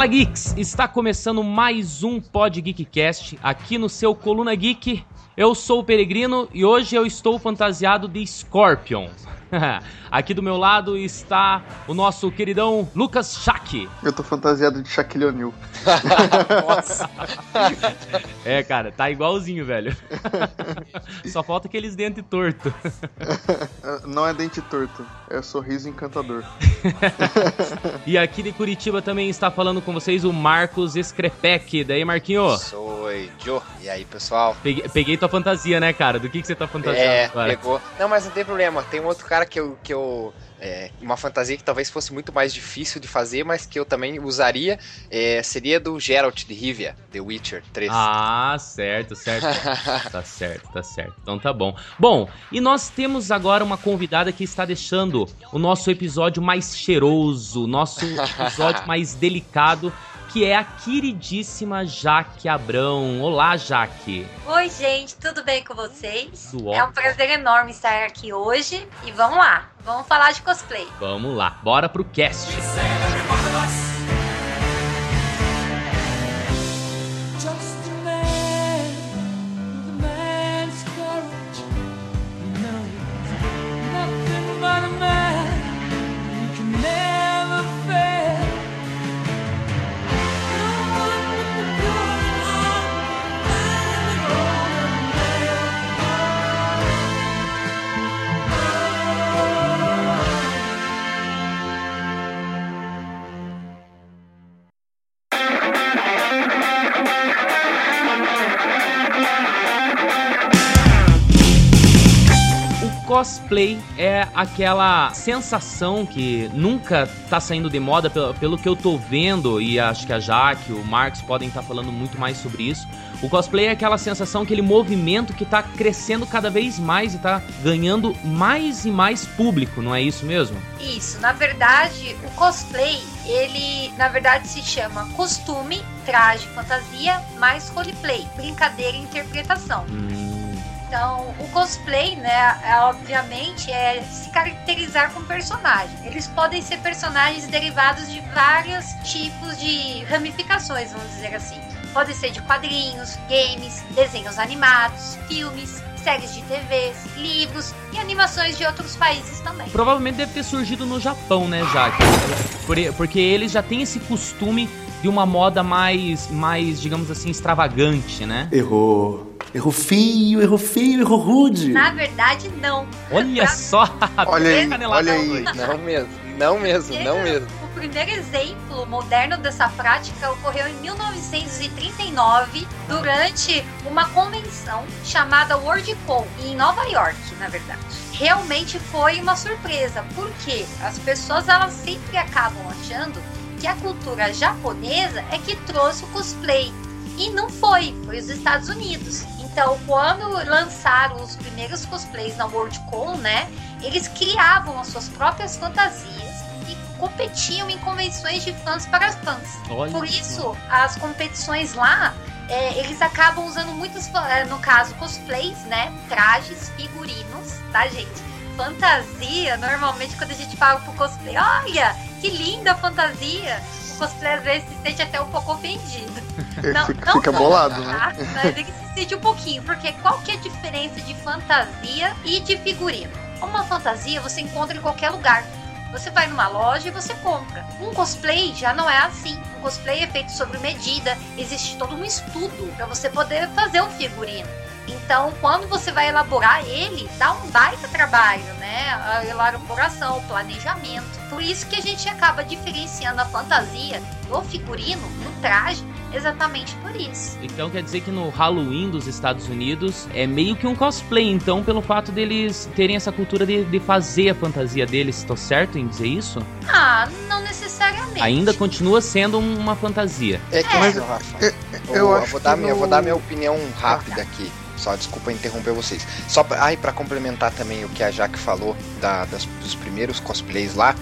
Fala Geeks! Está começando mais um Pod Geekcast aqui no seu Coluna Geek. Eu sou o Peregrino e hoje eu estou fantasiado de Scorpion. Aqui do meu lado está o nosso queridão Lucas Shaq. Eu tô fantasiado de Shaquille O'Neal. Nossa. é, cara, tá igualzinho, velho. Só falta aqueles dentes tortos. Não é dente torto, é sorriso encantador. e aqui de Curitiba também está falando com vocês o Marcos Escrepec. Daí, Marquinho? Sou Joe. E aí, pessoal? Peguei, peguei, tua fantasia, né, cara? Do que, que você tá fantasiando é, agora? pegou. Não, mas não tem problema. Tem um outro cara que eu, que eu é, uma fantasia que talvez fosse muito mais difícil de fazer, mas que eu também usaria, é, seria do Geralt de Rivia, The Witcher 3. Ah, certo, certo. tá certo, tá certo. Então tá bom. Bom, e nós temos agora uma convidada que está deixando o nosso episódio mais cheiroso, nosso episódio mais delicado que é a queridíssima Jaque Abrão. Olá, Jaque. Oi, gente, tudo bem com vocês? Tudo é um prazer enorme estar aqui hoje e vamos lá, vamos falar de cosplay. Vamos lá, bora pro cast. Cosplay é aquela sensação que nunca tá saindo de moda, pelo, pelo que eu tô vendo, e acho que a Jaque, o Marcos podem estar tá falando muito mais sobre isso. O cosplay é aquela sensação, aquele movimento que tá crescendo cada vez mais e tá ganhando mais e mais público, não é isso mesmo? Isso, na verdade, o cosplay, ele na verdade se chama costume, traje, fantasia, mais roleplay, brincadeira e interpretação. Hum. Então, o cosplay, né, é, obviamente, é se caracterizar com personagem. Eles podem ser personagens derivados de vários tipos de ramificações, vamos dizer assim. Podem ser de quadrinhos, games, desenhos animados, filmes, séries de TVs, livros e animações de outros países também. Provavelmente deve ter surgido no Japão, né, Jaque? Porque eles já têm esse costume de uma moda mais, mais, digamos assim, extravagante, né? Errou. Errou feio, errou feio, errou rude. Na verdade, não. Olha só. olha aí, olha aí. Não mesmo, não mesmo, não mesmo. O primeiro exemplo moderno dessa prática ocorreu em 1939, durante uma convenção chamada WorldCon, em Nova York, na verdade. Realmente foi uma surpresa, porque as pessoas elas sempre acabam achando que a cultura japonesa é que trouxe o cosplay. E não foi, foi os Estados Unidos. Então, quando lançaram os primeiros cosplays na Worldcon, né, eles criavam as suas próprias fantasias e competiam em convenções de fãs para fãs. Olha Por isso, as competições lá, é, eles acabam usando muitos, é, no caso, cosplays, né, trajes, figurinos, tá, gente? Fantasia, normalmente quando a gente fala pro cosplay, olha, que linda fantasia! O cosplay às vezes se sente até um pouco ofendido. Não, fica, não fica bolado, né? Tá? Mas ele sente um pouquinho, porque qual que é a diferença de fantasia e de figurino? Uma fantasia você encontra em qualquer lugar. Você vai numa loja e você compra. Um cosplay já não é assim. Um cosplay é feito sobre medida, existe todo um estudo para você poder fazer um figurino. Então, quando você vai elaborar ele, dá um baita trabalho, né? A elaboração, o planejamento. Por isso que a gente acaba diferenciando a fantasia do figurino, do traje, exatamente por isso. Então quer dizer que no Halloween dos Estados Unidos é meio que um cosplay, então, pelo fato deles terem essa cultura de, de fazer a fantasia deles, estou certo em dizer isso? Ah, não necessariamente. Ainda continua sendo uma fantasia. É que, é. Mas, Rafa, eu, eu, eu vou dar minha, vou dar minha opinião rápida aqui. Só desculpa interromper vocês. Só pra, ai, para complementar também o que a Jaque falou da, das, dos primeiros cosplays lá,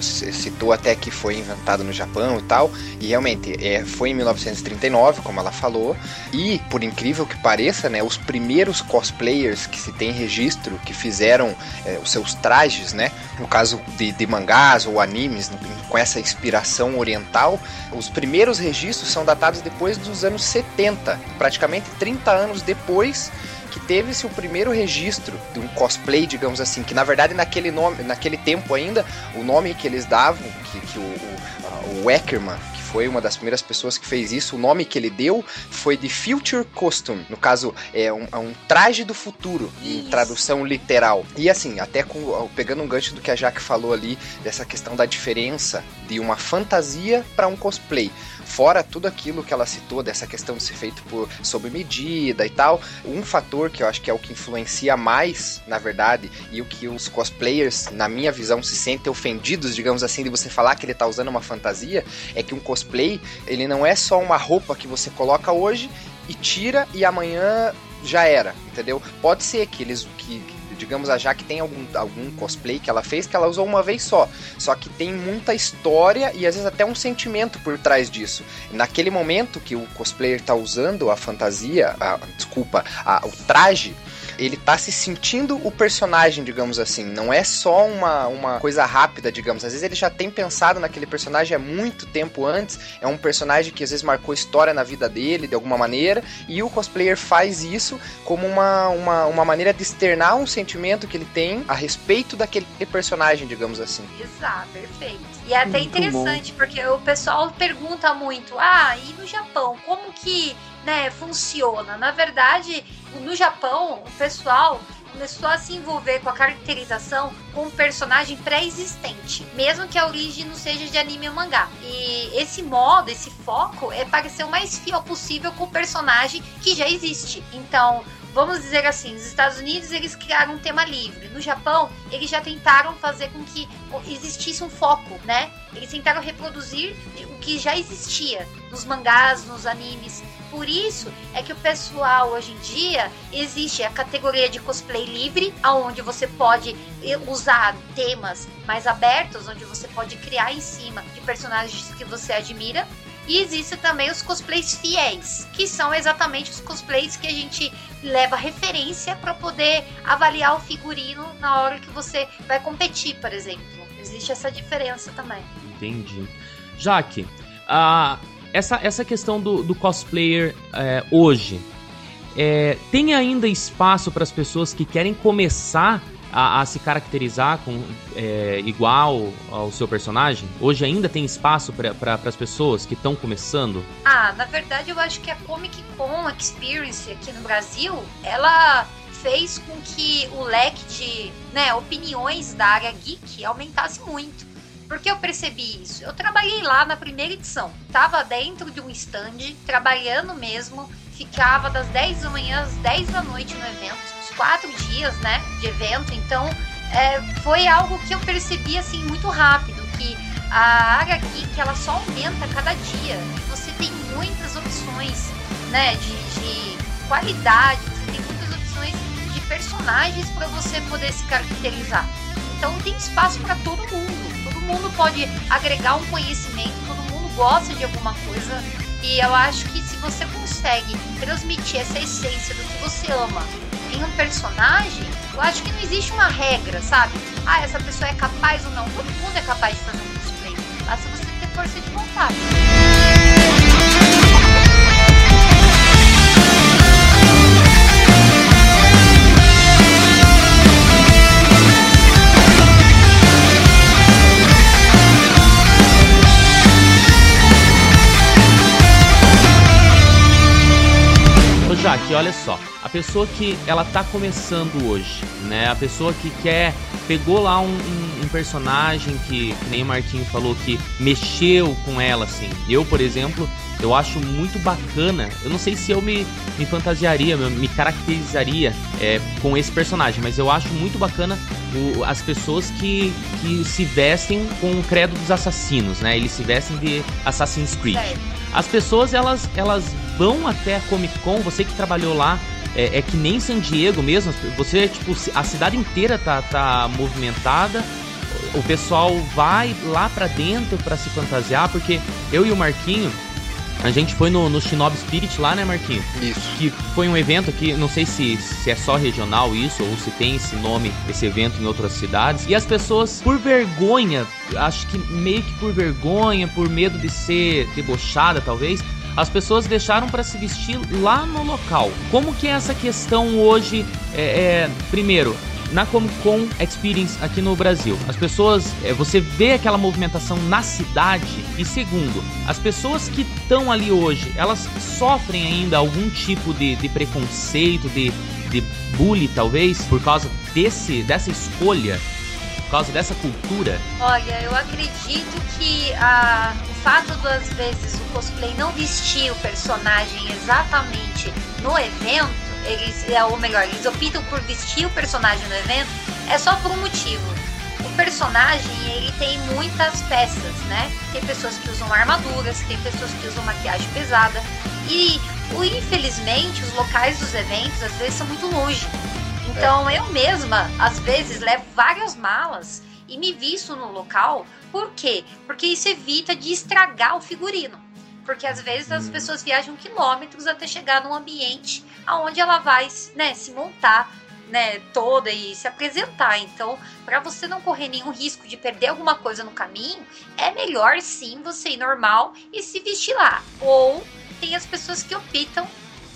Citou até que foi inventado no Japão e tal, e realmente é, foi em 1939, como ela falou, e por incrível que pareça, né, os primeiros cosplayers que se tem registro que fizeram é, os seus trajes, né, no caso de, de mangás ou animes com essa inspiração oriental, os primeiros registros são datados depois dos anos 70, praticamente 30 anos depois que teve-se o primeiro registro de um cosplay, digamos assim, que na verdade naquele nome, naquele tempo ainda, o nome que eles davam, que, que o, o, o Eckerman, que foi uma das primeiras pessoas que fez isso, o nome que ele deu foi de Future Costume. No caso, é um, é um traje do futuro, isso. em tradução literal. E assim, até com, pegando um gancho do que a Jaque falou ali, dessa questão da diferença de uma fantasia para um cosplay. Fora tudo aquilo que ela citou, dessa questão de ser feito por sob medida e tal, um fator que eu acho que é o que influencia mais, na verdade, e o que os cosplayers, na minha visão, se sentem ofendidos, digamos assim, de você falar que ele tá usando uma fantasia, é que um cosplay, ele não é só uma roupa que você coloca hoje e tira e amanhã já era, entendeu? Pode ser que eles que, digamos, a Jaque tem algum, algum cosplay que ela fez que ela usou uma vez só. Só que tem muita história e às vezes até um sentimento por trás disso. Naquele momento que o cosplayer tá usando a fantasia, a, desculpa, a, o traje, ele tá se sentindo o personagem, digamos assim. Não é só uma, uma coisa rápida, digamos. Às vezes ele já tem pensado naquele personagem há muito tempo antes. É um personagem que às vezes marcou história na vida dele, de alguma maneira. E o cosplayer faz isso como uma, uma, uma maneira de externar um sentimento que ele tem a respeito daquele personagem, digamos assim. Exato, perfeito. E é até muito interessante, bom. porque o pessoal pergunta muito: ah, e no Japão, como que né, funciona? Na verdade, no Japão, o pessoal começou a se envolver com a caracterização com um personagem pré-existente, mesmo que a origem não seja de anime ou mangá. E esse modo, esse foco é para ser o mais fiel possível com o personagem que já existe. Então, vamos dizer assim, nos Estados Unidos eles criaram um tema livre. No Japão, eles já tentaram fazer com que existisse um foco, né? Eles tentaram reproduzir o que já existia nos mangás, nos animes. Por isso é que o pessoal hoje em dia existe a categoria de cosplay livre, aonde você pode usar temas mais abertos, onde você pode criar em cima de personagens que você admira. E existe também os cosplays fiéis, que são exatamente os cosplays que a gente leva referência para poder avaliar o figurino na hora que você vai competir, por exemplo. Existe essa diferença também. Entendi. Jaque, a essa, essa questão do, do cosplayer é, hoje, é, tem ainda espaço para as pessoas que querem começar a, a se caracterizar com, é, igual ao seu personagem? Hoje ainda tem espaço para pra, as pessoas que estão começando? Ah, na verdade eu acho que a Comic Con Experience aqui no Brasil, ela fez com que o leque de né, opiniões da área geek aumentasse muito. Porque eu percebi isso? Eu trabalhei lá na primeira edição. Tava dentro de um stand, trabalhando mesmo. Ficava das 10 da manhã às 10 da noite no evento. Uns quatro dias, né? De evento. Então, é, foi algo que eu percebi, assim, muito rápido. Que a área que ela só aumenta a cada dia. Você tem muitas opções, né? De, de qualidade. Você tem muitas opções de personagens para você poder se caracterizar. Então, tem espaço para todo mundo mundo pode agregar um conhecimento, todo mundo gosta de alguma coisa. E eu acho que se você consegue transmitir essa essência do que você ama em um personagem, eu acho que não existe uma regra, sabe? Ah, essa pessoa é capaz ou não. Todo mundo é capaz de fazer um cosplay. Basta você ter força de vontade. Jaque, olha só, a pessoa que ela tá começando hoje, né? A pessoa que quer pegou lá um, um, um personagem que, que, nem o Marquinho falou que mexeu com ela, assim. Eu, por exemplo, eu acho muito bacana. Eu não sei se eu me, me fantasiaria, me caracterizaria é, com esse personagem, mas eu acho muito bacana o, as pessoas que, que se vestem com o credo dos assassinos, né? Eles se vestem de Assassin's Creed. As pessoas elas, elas vão até a Comic Con, você que trabalhou lá, é, é, que nem San Diego mesmo, você, tipo, a cidade inteira tá, tá movimentada. o pessoal vai lá pra dentro pra se fantasiar, porque eu e o Marquinho, a gente foi no, no Shinobi Spirit lá, né, Marquinho? Isso. Que foi um evento que não sei se, se é só regional isso ou se tem esse nome, esse evento em outras cidades. E as pessoas, por vergonha, acho que meio que por vergonha, por medo de ser debochada talvez, as pessoas deixaram para se vestir lá no local. Como que é essa questão hoje? É, é, primeiro, na Comic Con Experience aqui no Brasil. As pessoas, é, você vê aquela movimentação na cidade. E segundo, as pessoas que estão ali hoje, elas sofrem ainda algum tipo de, de preconceito, de, de bullying talvez, por causa desse, dessa escolha por causa dessa cultura? Olha, eu acredito que a, o fato das vezes o cosplay não vestir o personagem exatamente no evento, eles, é, ou melhor, eles optam por vestir o personagem no evento, é só por um motivo. O personagem, ele tem muitas peças, né? Tem pessoas que usam armaduras, tem pessoas que usam maquiagem pesada. E, infelizmente, os locais dos eventos, às vezes, são muito longe. Então eu mesma, às vezes, levo várias malas e me visto no local. Por quê? Porque isso evita de estragar o figurino. Porque às vezes as pessoas viajam quilômetros até chegar num ambiente aonde ela vai né, se montar né, toda e se apresentar. Então, para você não correr nenhum risco de perder alguma coisa no caminho, é melhor sim você ir normal e se vestir lá. Ou tem as pessoas que optam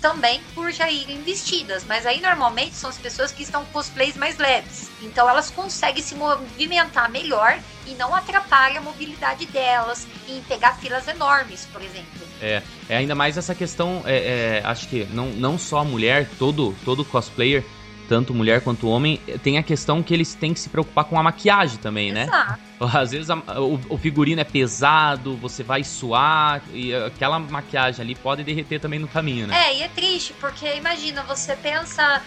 também por já irem vestidas, mas aí normalmente são as pessoas que estão com cosplays mais leves. Então elas conseguem se movimentar melhor e não atrapalha a mobilidade delas em pegar filas enormes, por exemplo. É, é ainda mais essa questão, é, é, acho que não, não só a mulher, todo, todo cosplayer tanto mulher quanto homem, tem a questão que eles têm que se preocupar com a maquiagem também, né? Exato. Às vezes a, o, o, figurino é pesado, você vai suar e aquela maquiagem ali pode derreter também no caminho, né? É, e é triste, porque imagina, você pensa,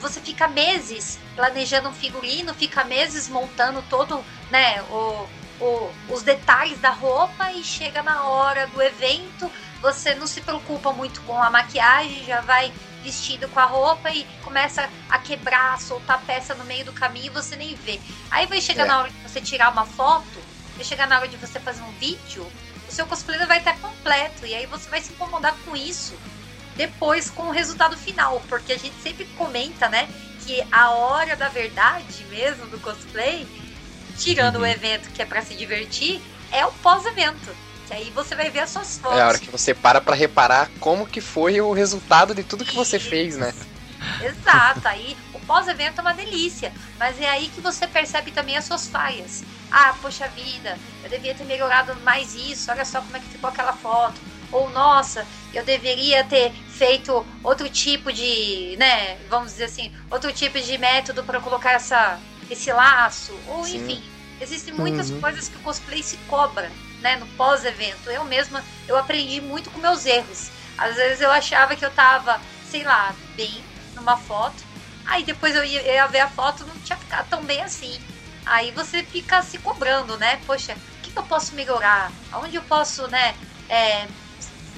você fica meses planejando um figurino, fica meses montando todo, né, o, o, os detalhes da roupa e chega na hora do evento, você não se preocupa muito com a maquiagem, já vai vestido com a roupa e começa a quebrar, a soltar peça no meio do caminho e você nem vê. Aí vai chegar é. na hora de você tirar uma foto, vai chegar na hora de você fazer um vídeo, o seu cosplay vai estar completo e aí você vai se incomodar com isso depois com o resultado final, porque a gente sempre comenta, né, que a hora da verdade mesmo do cosplay, tirando uhum. o evento que é para se divertir, é o pós-evento. Que aí você vai ver as suas fotos. É a hora que você para pra reparar como que foi o resultado de tudo que você fez, né? Exato, aí o pós-evento é uma delícia, mas é aí que você percebe também as suas falhas. Ah, poxa vida, eu devia ter melhorado mais isso, olha só como é que ficou aquela foto. Ou, nossa, eu deveria ter feito outro tipo de, né, vamos dizer assim, outro tipo de método para colocar essa, esse laço. Ou, Sim. enfim, existem muitas uhum. coisas que o cosplay se cobra né, no pós-evento. Eu mesma, eu aprendi muito com meus erros. Às vezes eu achava que eu tava, sei lá, bem numa foto. Aí depois eu ia, ia ver a foto, não tinha ficado tão bem assim. Aí você fica se cobrando, né? Poxa, o que, que eu posso melhorar? Aonde eu posso, né, é,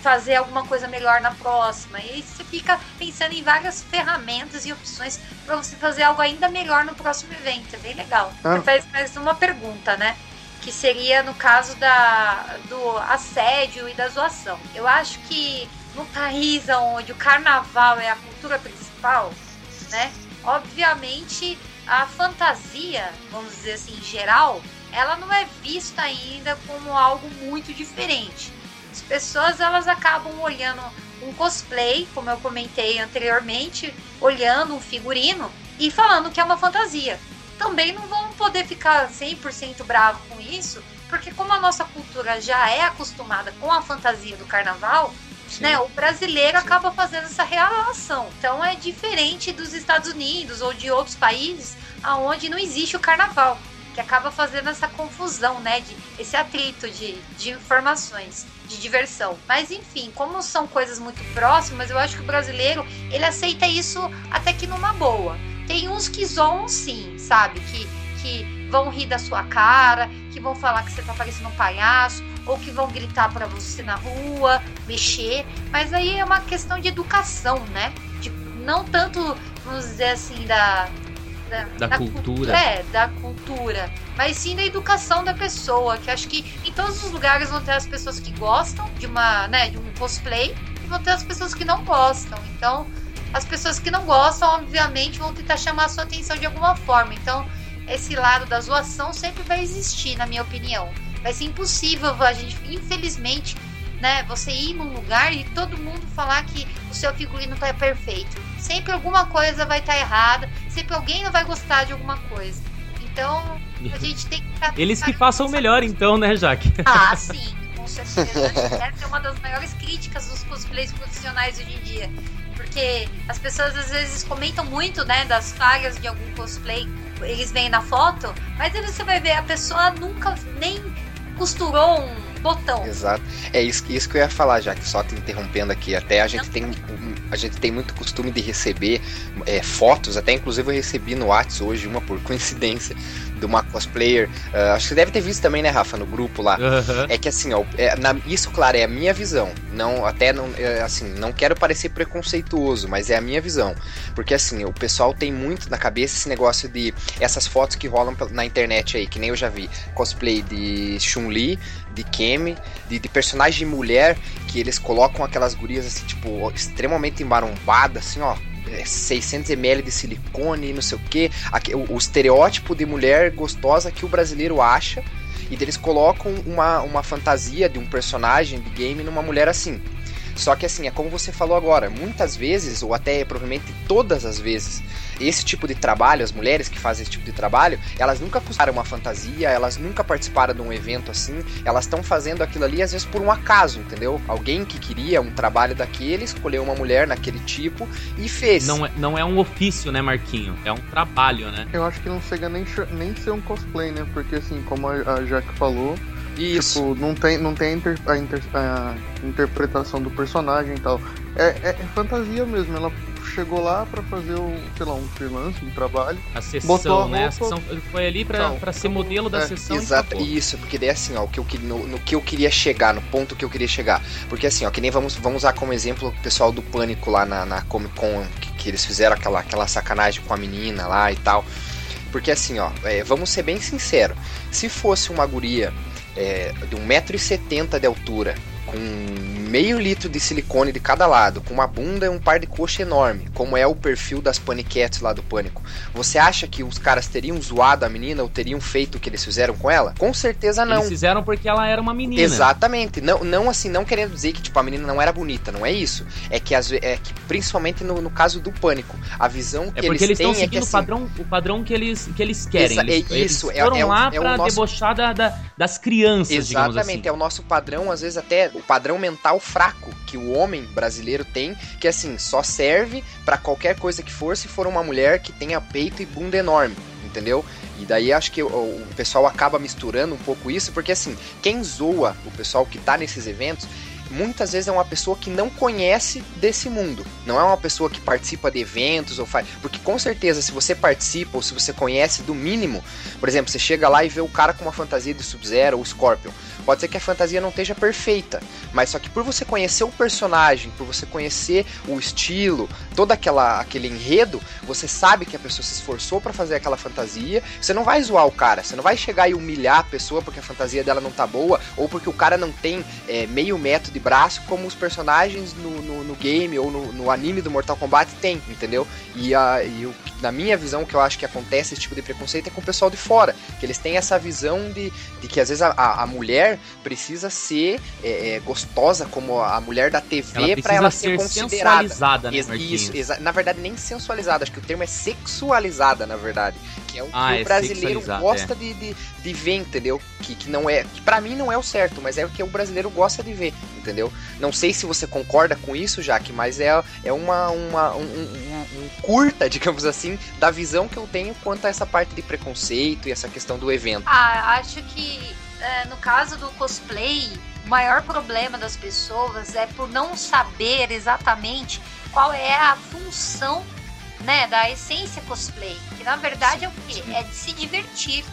fazer alguma coisa melhor na próxima? E aí você fica pensando em várias ferramentas e opções para você fazer algo ainda melhor no próximo evento. É bem legal. Ah. Você faz mais uma pergunta, né? Que seria no caso da, do assédio e da zoação. Eu acho que no país onde o carnaval é a cultura principal, né? Obviamente a fantasia, vamos dizer assim, em geral, ela não é vista ainda como algo muito diferente. As pessoas elas acabam olhando um cosplay, como eu comentei anteriormente, olhando um figurino e falando que é uma fantasia também não vão poder ficar 100% bravo com isso, porque como a nossa cultura já é acostumada com a fantasia do carnaval, né, o brasileiro Sim. acaba fazendo essa relação. Então é diferente dos Estados Unidos ou de outros países aonde não existe o carnaval, que acaba fazendo essa confusão, né, de esse atrito de, de informações de diversão. Mas enfim, como são coisas muito próximas, eu acho que o brasileiro ele aceita isso até que numa boa. Tem uns que zoam sim, sabe? Que, que vão rir da sua cara, que vão falar que você tá parecendo um palhaço, ou que vão gritar para você na rua, mexer. Mas aí é uma questão de educação, né? De, não tanto, vamos dizer assim, da, da, da cultura. É, da cultura. Mas sim da educação da pessoa. Que acho que em todos os lugares vão ter as pessoas que gostam de uma, né, de um cosplay e vão ter as pessoas que não gostam. Então, as pessoas que não gostam, obviamente, vão tentar chamar a sua atenção de alguma forma. Então, esse lado da zoação sempre vai existir, na minha opinião. Vai ser impossível a gente, infelizmente, né, você ir num lugar e todo mundo falar que o seu figurino tá perfeito. Sempre alguma coisa vai estar tá errada, sempre alguém não vai gostar de alguma coisa. Então, a gente tem que. Eles que façam o melhor, então, né, Jaque? Ah, sim, com certeza. Essa é uma das maiores críticas dos cosplays profissionais hoje em dia. Porque as pessoas às vezes comentam muito, né, das falhas de algum cosplay. Eles veem na foto, mas aí você vai ver, a pessoa nunca nem costurou um botão. Exato. É isso, isso que eu ia falar, já que só te interrompendo aqui. Até a gente tem a gente tem muito costume de receber é, fotos, até inclusive eu recebi no WhatsApp hoje uma por coincidência de uma cosplayer. Uh, acho que você deve ter visto também, né, Rafa, no grupo lá. Uhum. É que assim, ó, é, na, isso, claro, é a minha visão. Não, até não, é, assim, não quero parecer preconceituoso, mas é a minha visão. Porque assim, o pessoal tem muito na cabeça esse negócio de essas fotos que rolam na internet aí, que nem eu já vi. Cosplay de Chun-Li, de Kemi, de, de personagem mulher, que eles colocam aquelas gurias assim, tipo, extremamente embarombadas, assim, ó 600 ml de silicone, não sei o que, o, o estereótipo de mulher gostosa que o brasileiro acha, e eles colocam uma, uma fantasia de um personagem de game numa mulher assim. Só que assim, é como você falou agora, muitas vezes, ou até provavelmente todas as vezes, esse tipo de trabalho, as mulheres que fazem esse tipo de trabalho, elas nunca custaram uma fantasia, elas nunca participaram de um evento assim, elas estão fazendo aquilo ali às vezes por um acaso, entendeu? Alguém que queria um trabalho daquele, escolheu uma mulher naquele tipo e fez. Não é, não é um ofício, né, Marquinho? É um trabalho, né? Eu acho que não chega nem, nem ser um cosplay, né? Porque assim, como a Jack falou, isso. Tipo, não tem, não tem a, inter, a, inter, a interpretação do personagem e tal. É, é, é, fantasia mesmo. Ela chegou lá para fazer um, sei lá, um freelance, um trabalho. A sessão, a né? A sessão foi ali para ser modelo da é, sessão. Exato, isso, porque daí assim, ó, o que eu, no, no, que eu queria chegar, no ponto que eu queria chegar. Porque assim, ó, que nem vamos, vamos usar como exemplo o pessoal do Pânico lá na, na Comic Con, que, que eles fizeram aquela, aquela sacanagem com a menina lá e tal. Porque assim, ó, é, vamos ser bem sinceros. Se fosse uma guria é, de 1,70m de altura, com meio litro de silicone de cada lado, com uma bunda e um par de coxa enorme, como é o perfil das paniquetes lá do Pânico, você acha que os caras teriam zoado a menina ou teriam feito o que eles fizeram com ela? Com certeza não. Eles fizeram porque ela era uma menina. Exatamente. Não, não assim, não querendo dizer que tipo, a menina não era bonita, não é isso. É que, as, é que principalmente no, no caso do Pânico, a visão que é porque eles, eles têm seguindo é que, o, padrão, o padrão que eles, que eles querem. Exa eles, é isso, eles foram é, lá é, pra nosso... debochar da, da, das crianças, Exatamente, assim. é o nosso padrão, às vezes até o padrão mental fraco que o homem brasileiro tem, que assim, só serve para qualquer coisa que for se for uma mulher que tenha peito e bunda enorme, entendeu? E daí acho que o, o, pessoal acaba misturando um pouco isso, porque assim, quem zoa o pessoal que tá nesses eventos muitas vezes é uma pessoa que não conhece desse mundo. Não é uma pessoa que participa de eventos ou faz. Porque com certeza, se você participa ou se você conhece do mínimo, por exemplo, você chega lá e vê o cara com uma fantasia de Sub-Zero ou Scorpion. Pode ser que a fantasia não esteja perfeita, mas só que por você conhecer o personagem, por você conhecer o estilo, todo aquela, aquele enredo, você sabe que a pessoa se esforçou para fazer aquela fantasia. Você não vai zoar o cara, você não vai chegar e humilhar a pessoa porque a fantasia dela não tá boa ou porque o cara não tem é, meio metro de braço como os personagens no, no, no game ou no, no, anime do Mortal Kombat tem, entendeu? E, a, e o, na minha visão, que eu acho que acontece esse tipo de preconceito é com o pessoal de fora, que eles têm essa visão de, de que às vezes a, a mulher precisa ser é, é, gostosa como a mulher da TV para ela ser, ser considerada. Né, Isso, na verdade, nem sensualizada, acho que o termo é sexualizada, na verdade. Que é o ah, que é o brasileiro gosta é. de, de, de, ver, entendeu? Que, que não é. Que pra mim não é o certo, mas é o que o brasileiro gosta de ver, entendeu? Não sei se você concorda com isso, Jaque, mas é, é uma, uma um, um, um, curta, digamos assim, da visão que eu tenho quanto a essa parte de preconceito e essa questão do evento. Ah, acho que é, no caso do cosplay, o maior problema das pessoas é por não saber exatamente qual é a função né, da essência cosplay, que na verdade é o quê? É de se divertir.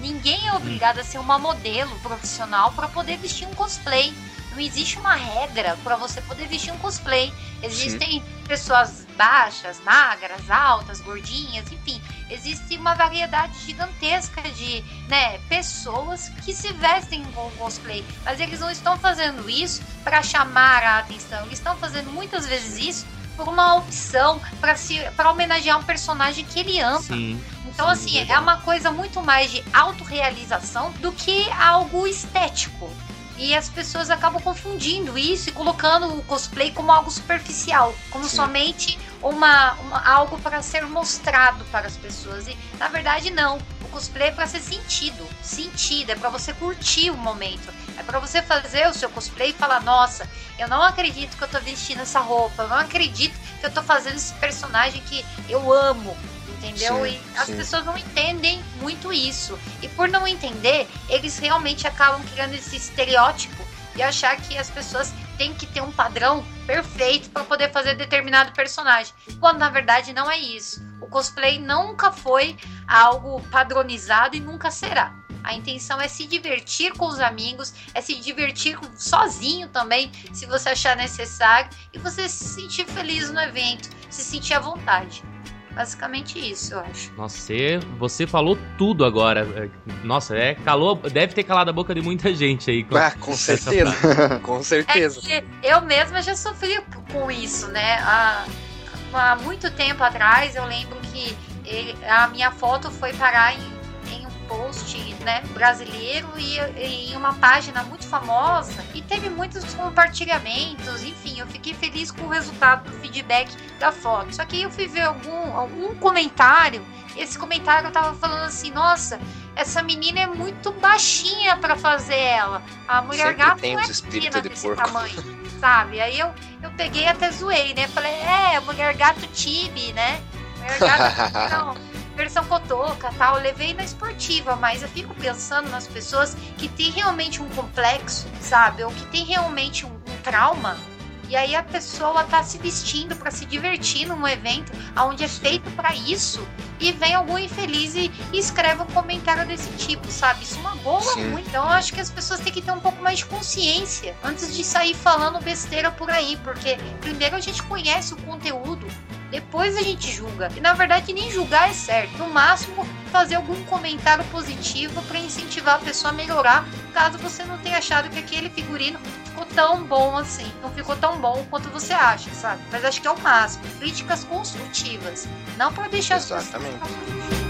Ninguém é obrigado a ser uma modelo profissional para poder vestir um cosplay. Não existe uma regra para você poder vestir um cosplay. Existem Sim. pessoas baixas, magras, altas, gordinhas, enfim. Existe uma variedade gigantesca de né, pessoas que se vestem com cosplay, mas eles não estão fazendo isso para chamar a atenção, eles estão fazendo muitas vezes isso por uma opção para homenagear um personagem que ele ama. Sim. Então, Sim, assim, legal. é uma coisa muito mais de autorrealização do que algo estético. E as pessoas acabam confundindo isso e colocando o cosplay como algo superficial, como Sim. somente uma, uma, algo para ser mostrado para as pessoas. E na verdade não. O cosplay é para ser sentido, sentido, é para você curtir o momento. É para você fazer o seu cosplay e falar: "Nossa, eu não acredito que eu tô vestindo essa roupa, eu não acredito que eu tô fazendo esse personagem que eu amo" entendeu? Sim, e as sim. pessoas não entendem muito isso. E por não entender, eles realmente acabam criando esse estereótipo e achar que as pessoas têm que ter um padrão perfeito para poder fazer determinado personagem. Quando na verdade não é isso. O cosplay nunca foi algo padronizado e nunca será. A intenção é se divertir com os amigos, é se divertir sozinho também, se você achar necessário, e você se sentir feliz no evento, se sentir à vontade. Basicamente isso, eu acho. Nossa, você, você falou tudo agora. É, nossa, é, calou, deve ter calado a boca de muita gente aí. Com, ah, com certeza. com certeza. É eu mesma já sofri com isso, né? Há, há muito tempo atrás, eu lembro que ele, a minha foto foi parar em post né, brasileiro e, em uma página muito famosa e teve muitos compartilhamentos, enfim, eu fiquei feliz com o resultado do feedback da foto. Só que eu fui ver algum, algum comentário, esse comentário tava falando assim, nossa, essa menina é muito baixinha para fazer ela. A mulher Sempre gato tem não é menina de desse porco. tamanho, sabe? Aí eu, eu peguei até zoei, né? Falei, é, mulher gato tibi, né? Mulher gato não versão cotoca tal, eu levei na esportiva, mas eu fico pensando nas pessoas que tem realmente um complexo, sabe? Ou que tem realmente um, um trauma. E aí a pessoa tá se vestindo para se divertir num evento onde é feito para isso e vem algum infeliz e, e, escreve um comentário desse tipo, sabe? Isso magoa Sim. muito. Então eu acho que as pessoas têm que ter um pouco mais de consciência antes de sair falando besteira por aí, porque primeiro a gente conhece o conteúdo, depois a gente julga. E na verdade nem julgar é certo. No máximo, fazer algum comentário positivo para incentivar a pessoa a melhorar, caso você não tenha achado que aquele figurino ficou tão bom assim. Não ficou tão bom quanto você acha, sabe? Mas acho que é o máximo. Críticas construtivas. Não para deixar Exatamente. as pessoas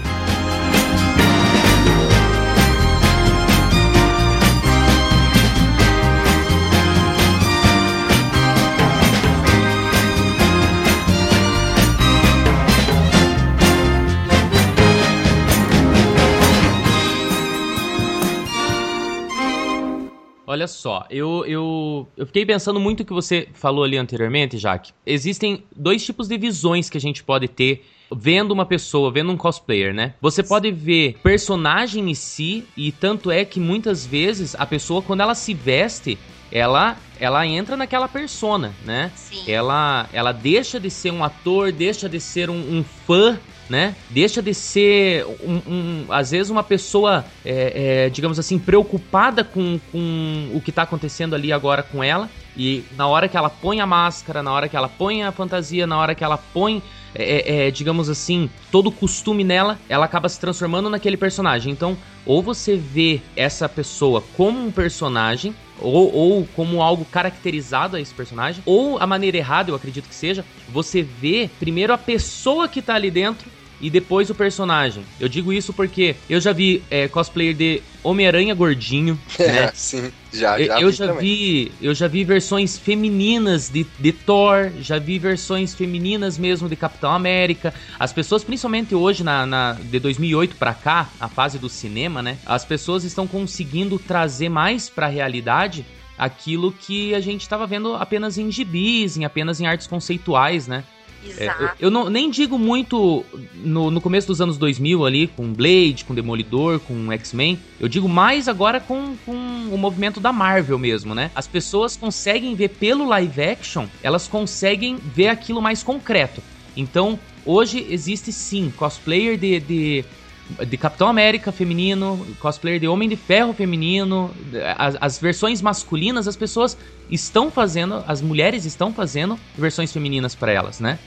Olha só, eu, eu, eu fiquei pensando muito o que você falou ali anteriormente, Jaque. Existem dois tipos de visões que a gente pode ter vendo uma pessoa, vendo um cosplayer, né? Você pode ver personagem em si, e tanto é que muitas vezes a pessoa, quando ela se veste, ela ela entra naquela persona, né? Sim. Ela, ela deixa de ser um ator, deixa de ser um, um fã né? Deixa de ser, um, um às vezes, uma pessoa, é, é, digamos assim, preocupada com, com o que está acontecendo ali agora com ela. E na hora que ela põe a máscara, na hora que ela põe a fantasia, na hora que ela põe, é, é, é digamos assim, todo o costume nela, ela acaba se transformando naquele personagem. Então, ou você vê essa pessoa como um personagem, ou, ou, como algo caracterizado a esse personagem, ou a maneira errada, eu acredito que seja, você vê primeiro a pessoa que tá ali dentro e depois o personagem. Eu digo isso porque eu já vi é, cosplayer de Homem-Aranha gordinho, né? É, sim, já, já eu, vi já vi, eu já vi versões femininas de, de Thor, já vi versões femininas mesmo de Capitão América. As pessoas, principalmente hoje na, na de 2008 para cá, a fase do cinema, né? As pessoas estão conseguindo trazer mais para a realidade aquilo que a gente estava vendo apenas em gibis, em apenas em artes conceituais, né? É, eu, eu não, nem digo muito no, no começo dos anos 2000 ali, com Blade, com Demolidor, com X-Men. Eu digo mais agora com, com o movimento da Marvel mesmo, né? As pessoas conseguem ver pelo live action, elas conseguem ver aquilo mais concreto. Então, hoje existe sim cosplayer de, de de Capitão América feminino, cosplayer de Homem de Ferro feminino, as, as, versões masculinas, as pessoas estão fazendo, as mulheres estão fazendo versões femininas para elas, né?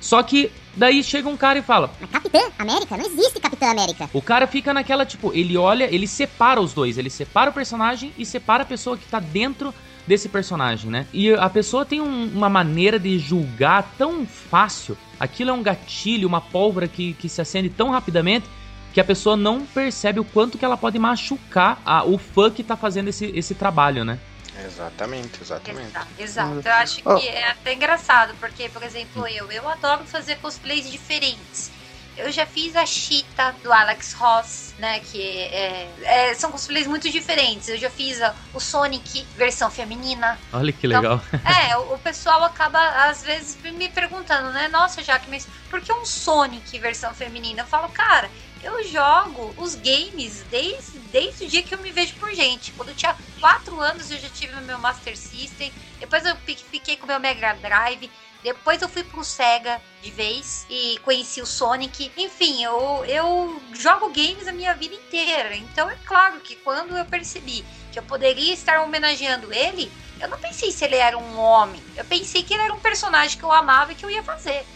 Só que daí chega um cara e fala: Capitã América? Não existe Capitã América. O cara fica naquela, tipo, ele olha, ele separa os dois. Ele separa o personagem e separa a pessoa que tá dentro desse personagem, né? E a pessoa tem um, uma maneira de julgar tão fácil. Aquilo é um gatilho, uma pólvora que, que se acende tão rapidamente que a pessoa não percebe o quanto que ela pode machucar a, o fã que tá fazendo esse, esse trabalho, né? Exatamente, exatamente. Exato, exato. Eu acho que é até engraçado, porque, por exemplo, eu, eu adoro fazer cosplays diferentes. Eu já fiz a Cheetah do Alex Ross, né? Que é, é, são cosplays muito diferentes. Eu já fiz a, o Sonic versão feminina. Olha que Então, legal. É, o, o pessoal acaba às vezes me perguntando, né? Nossa, Jaque, mas por que um Sonic versão feminina? Eu falo, cara, eu jogo os games desde, desde o dia que eu me vejo por gente. Quando eu tinha 4 anos, eu já tive meu Master System. Depois eu fi- fiquei com meu Mega Drive. Depois eu fui pro Sega de vez e conheci o Sonic. Enfim, eu, eu jogo games a minha vida inteira. Então é claro que quando eu percebi que eu poderia estar homenageando ele, eu não pensei se ele era um homem. Eu pensei que ele era um personagem que eu amava e que eu ia fazer.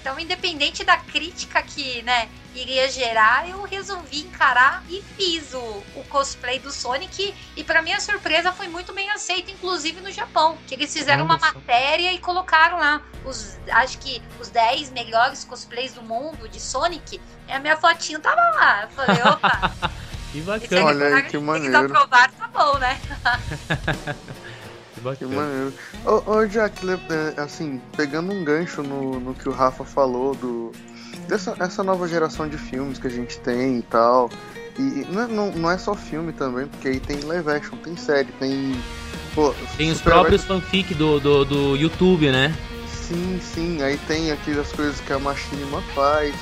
Então, independente da crítica que, né, iria gerar, eu resolvi encarar e fiz o, o cosplay do Sonic. E pra minha surpresa foi muito bem aceito, inclusive no Japão. Que eles fizeram Olha uma só. matéria e colocaram lá os, acho que os 10 melhores cosplays do mundo de Sonic. E a minha fotinho tava lá. Eu falei, opa, Que bacana, Olha aí, aqui que eles maneiro. aprovaram, tá bom, né? que maneiro. Ô, ô Jack, é, assim, pegando um gancho no, no que o Rafa falou do. Dessa essa nova geração de filmes que a gente tem e tal. E não, é- não, não é só filme também, porque aí tem live action, tem série, tem. Pô, Tem os próprios fanfic do, do, do YouTube, né? Sim, sim, aí tem aquelas coisas que a Machinima faz.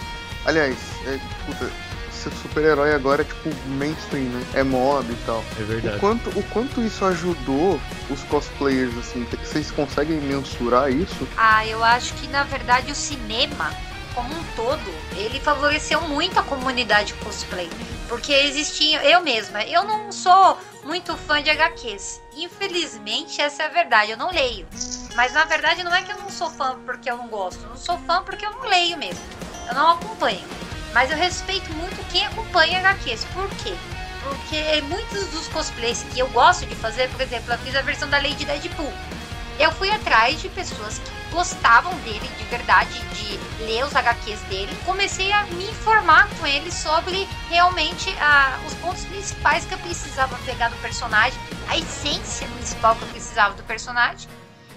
Aliás, é, puta, ser super-herói agora é tipo mainstream, né? É moda e tal. É O verdade. quanto, o quanto isso ajudou os cosplayers, assim, vocês conseguem mensurar isso? Ah, eu acho que na verdade o cinema, como um todo, ele favoreceu muito a comunidade cosplay. Porque existia, eu mesma, eu não sou muito fã de HQs. Infelizmente, essa é a verdade, eu não leio. Mas na verdade não é que eu não sou fã porque eu não gosto, eu não sou fã porque eu não leio mesmo. Eu não acompanho. Mas eu respeito muito quem acompanha HQs. Por quê? Porque muitos dos cosplays que eu gosto de fazer, por exemplo, eu fiz a versão da Lady Deadpool. Eu fui atrás de pessoas que gostavam dele de verdade, de ler os HQs dele. Comecei a me informar com ele sobre realmente ah, os pontos principais que eu precisava pegar do personagem, a essência principal que eu precisava do personagem.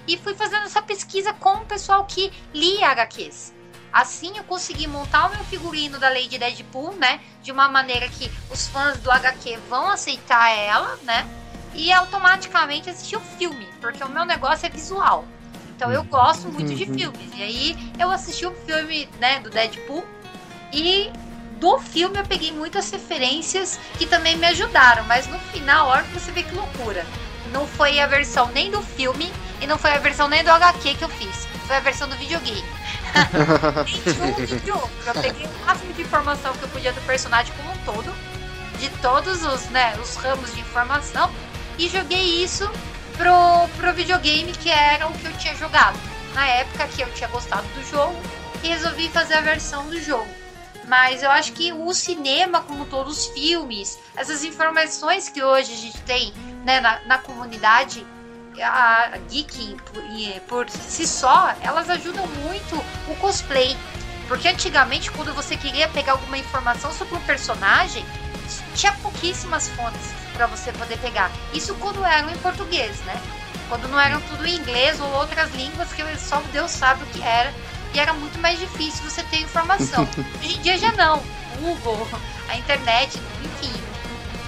E fui fazendo essa pesquisa com o pessoal que lia HQs. Assim eu consegui montar o meu figurino da Lady Deadpool, né? De uma maneira que os fãs do HQ vão aceitar ela, né? E automaticamente assistir o filme, porque o meu negócio é visual. Então eu gosto muito de Uhum. filmes. E aí eu assisti o filme, né, do Deadpool e do filme eu peguei muitas referências que também me ajudaram, mas no final, olha você ver que loucura. Não foi a versão nem do filme e não foi a versão nem do HQ que eu fiz. Foi a versão do videogame. 21, 21. Eu peguei o máximo de informação que eu podia do personagem como um todo, de todos os, né, os ramos de informação, e joguei isso pro, pro videogame que era o que eu tinha jogado. Na época que eu tinha gostado do jogo e resolvi fazer a versão do jogo. Mas eu acho que o cinema, como todos os filmes, essas informações que hoje a gente tem né, na, na comunidade, a geek por, e por si só, elas ajudam muito o cosplay. Porque antigamente, quando você queria pegar alguma informação sobre um personagem, tinha pouquíssimas fontes para você poder pegar. Isso quando eram em português, né? Quando não eram tudo em inglês ou outras línguas que só Deus sabe o que era. E era muito mais difícil você ter informação. Hoje em dia já não. Google, a internet, enfim.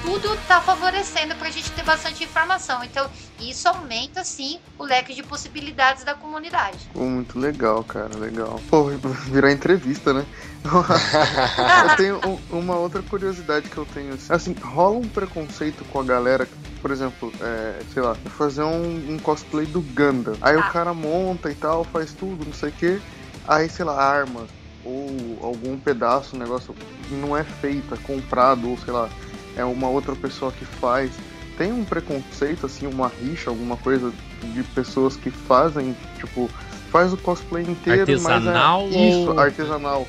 Tudo tá favorecendo pra gente ter bastante informação. Então, isso aumenta, sim, o leque de possibilidades da comunidade. Pô, muito legal, cara, legal. Pô, virou entrevista, né? eu tenho um- uma outra curiosidade que eu tenho. assim. Rola um preconceito com a galera, por exemplo, é, sei lá, fazer um, um cosplay do Gundam. Aí Ah. o cara monta e tal, faz tudo, não sei o que. Aí, sei lá, arma ou algum pedaço, um negócio não é feito, é comprado, ou sei lá, é uma outra pessoa que faz. Tem um preconceito, assim, uma rixa, alguma coisa de pessoas que fazem, tipo, faz o cosplay inteiro, artesanal mas é... ou... Isso, artesanal.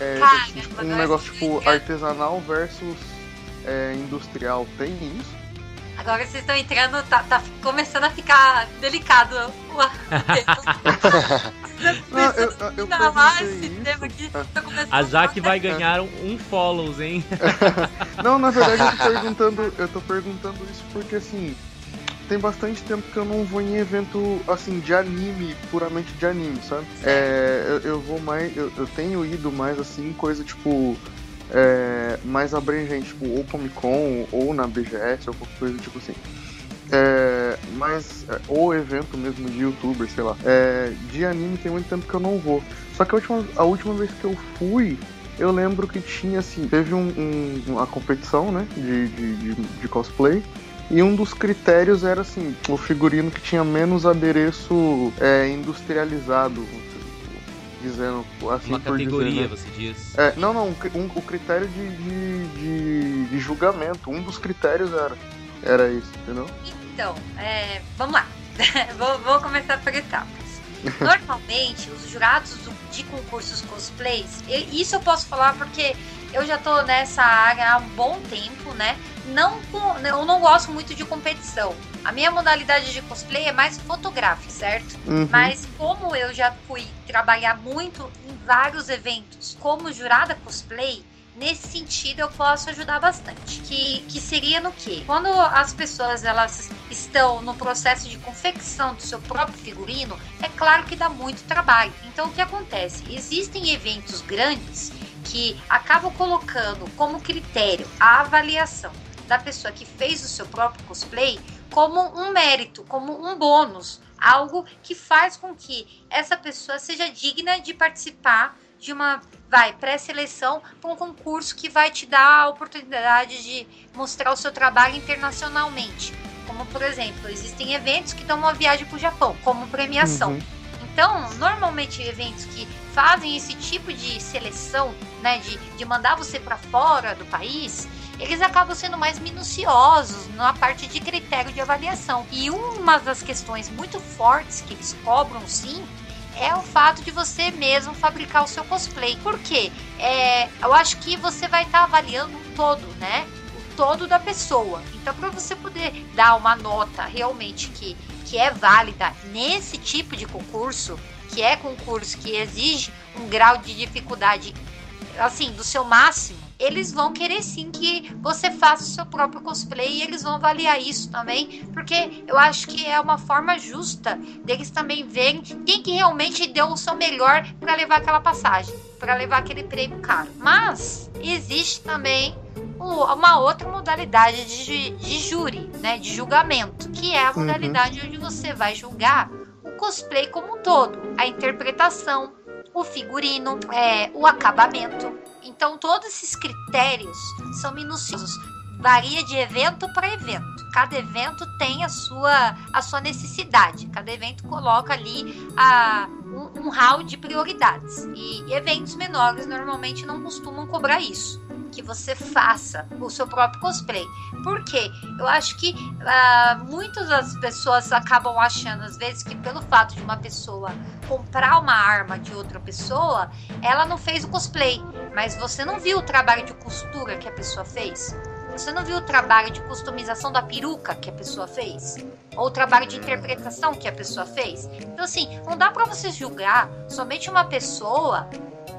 É, Cara, tipo, um negócio tipo quer- artesanal versus é, industrial. Tem isso? Agora vocês estão entrando, tá, tá começando a ficar delicado. Não, eu, eu, eu esse tema aqui tá começando A Jaque vai ganhar um, um follows, hein? Não, na verdade eu tô perguntando, eu tô perguntando isso porque assim, tem bastante tempo que eu não vou em evento assim de anime, puramente de anime, sabe? É, eu, eu vou mais, eu, eu tenho ido mais assim, coisa tipo é, mais abrangente, tipo ou Comic Con ou na BGS ou qualquer coisa tipo assim. É, mas, é, ou evento mesmo de youtuber, sei lá. É, de anime tem muito tempo que eu não vou. Só que a última, a última vez que eu fui, eu lembro que tinha assim, teve um, um- uma competição, né, de, de, de, de cosplay. E um dos critérios era assim, o figurino que tinha menos adereço é, industrializado, dizendo assim Uma por dizer, categoria, né? você diz. É, não, não, um- o critério de, de, de, de julgamento, um dos critérios era, era isso, entendeu? Então, é, vamos lá. vou, vou começar por etapas. Normalmente, os jurados do- de concursos cosplays, isso eu posso falar porque eu já tô nessa área há um bom tempo, né? Não eu não gosto muito de competição. A minha modalidade de cosplay é mais fotográfica, certo? Uhum. Mas como eu já fui trabalhar muito em vários eventos como jurada cosplay, nesse sentido eu posso ajudar bastante. Que, que seria no quê? Quando as pessoas elas estão no processo de confecção do seu próprio figurino, é claro que dá muito trabalho. Então o que acontece? Existem eventos grandes que acabam colocando como critério a avaliação da pessoa que fez o seu próprio cosplay como um mérito, como um bônus, algo que faz com que essa pessoa seja digna de participar de uma vai pré-seleção para um concurso que vai te dar a oportunidade de mostrar o seu trabalho internacionalmente. Como por exemplo, existem eventos que dão uma viagem para o Japão como premiação. Uhum. Então, normalmente eventos que fazem esse tipo de seleção, né, de, de mandar você para fora do país, eles acabam sendo mais minuciosos na parte de critério de avaliação. E uma das questões muito fortes que eles cobram, sim, é o fato de você mesmo fabricar o seu cosplay. Por quê? É, eu acho que você vai estar avaliando um todo, né? O todo da pessoa. Então, para você poder dar uma nota realmente que, que é válida nesse tipo de concurso, que é concurso que exige um grau de dificuldade, assim, do seu máximo, eles vão querer sim que você faça o seu próprio cosplay e eles vão avaliar isso também, porque eu acho que é uma forma justa deles também verem quem que realmente deu o seu melhor para levar aquela passagem, para levar aquele prêmio caro. Mas existe também uma outra modalidade de, de júri, né, de julgamento, que é a Uhum. modalidade onde você vai julgar o cosplay como um todo, a interpretação, o figurino, é, o acabamento. Então, todos esses critérios são minuciosos. Varia de evento para evento. Cada evento tem a sua, a sua necessidade. Cada evento coloca ali a, um, um hall de prioridades. E eventos menores normalmente não costumam cobrar isso. Que você faça o seu próprio cosplay. Por quê? Eu acho que ah, muitas das pessoas acabam achando, às vezes, que pelo fato de uma pessoa comprar uma arma de outra pessoa, ela não fez o cosplay. Mas você não viu o trabalho de costura que a pessoa fez? Você não viu o trabalho de customização da peruca que a pessoa fez? Ou o trabalho de interpretação que a pessoa fez? Então, assim, não dá pra você julgar somente uma pessoa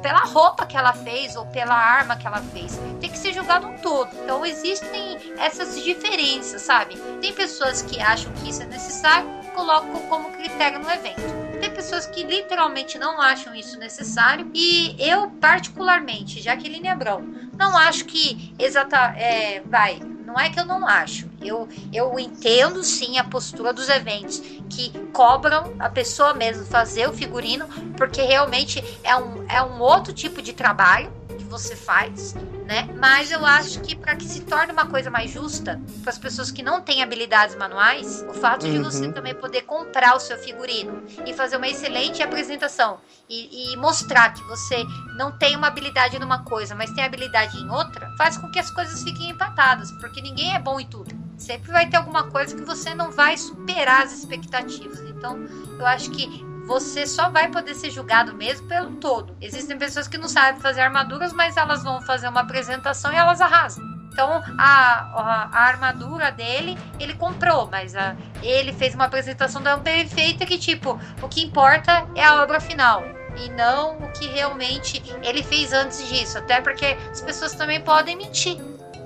pela roupa que ela fez ou pela arma que ela fez. Tem que ser julgado um todo. Então, existem essas diferenças, sabe? Tem pessoas que acham que isso é necessário, colocam como critério no evento. Tem pessoas que literalmente não acham isso necessário e eu particularmente, Jaqueline Abrão, não acho que exata é, vai, não é que eu não acho. Eu eu entendo sim a postura dos eventos que cobram a pessoa mesmo fazer o figurino, porque realmente é um é um outro tipo de trabalho que você faz, né? Mas eu acho que para que se torne uma coisa mais justa para as pessoas que não têm habilidades manuais, o fato de Uhum. você também poder comprar o seu figurino e fazer uma excelente apresentação e, e mostrar que você não tem uma habilidade numa coisa, mas tem habilidade em outra, faz com que as coisas fiquem empatadas, porque ninguém é bom em tudo. Sempre vai ter alguma coisa que você não vai superar as expectativas. Então, eu acho que você só vai poder ser julgado mesmo pelo todo. Existem pessoas que não sabem fazer armaduras, mas elas vão fazer uma apresentação e elas arrasam. Então a, a, a armadura dele ele comprou, mas a, ele fez uma apresentação tão perfeita que tipo o que importa é a obra final e não o que realmente ele fez antes disso. Até porque as pessoas também podem mentir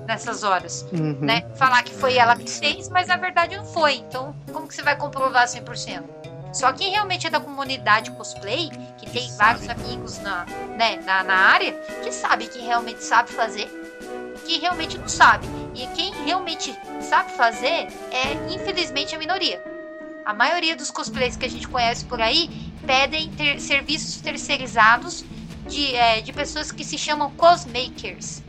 nessas horas, Uhum. né? Falar que foi ela que fez, mas na verdade não foi. Então, como que você vai comprovar 100%? Só quem realmente é da comunidade cosplay, que tem vários amigos na, né, na, na área, que sabe quem realmente sabe fazer, quem realmente não sabe. E quem realmente sabe fazer é, infelizmente, a minoria. A maioria dos cosplays que a gente conhece por aí pedem ter- serviços terceirizados de, é, de pessoas que se chamam cosmakers.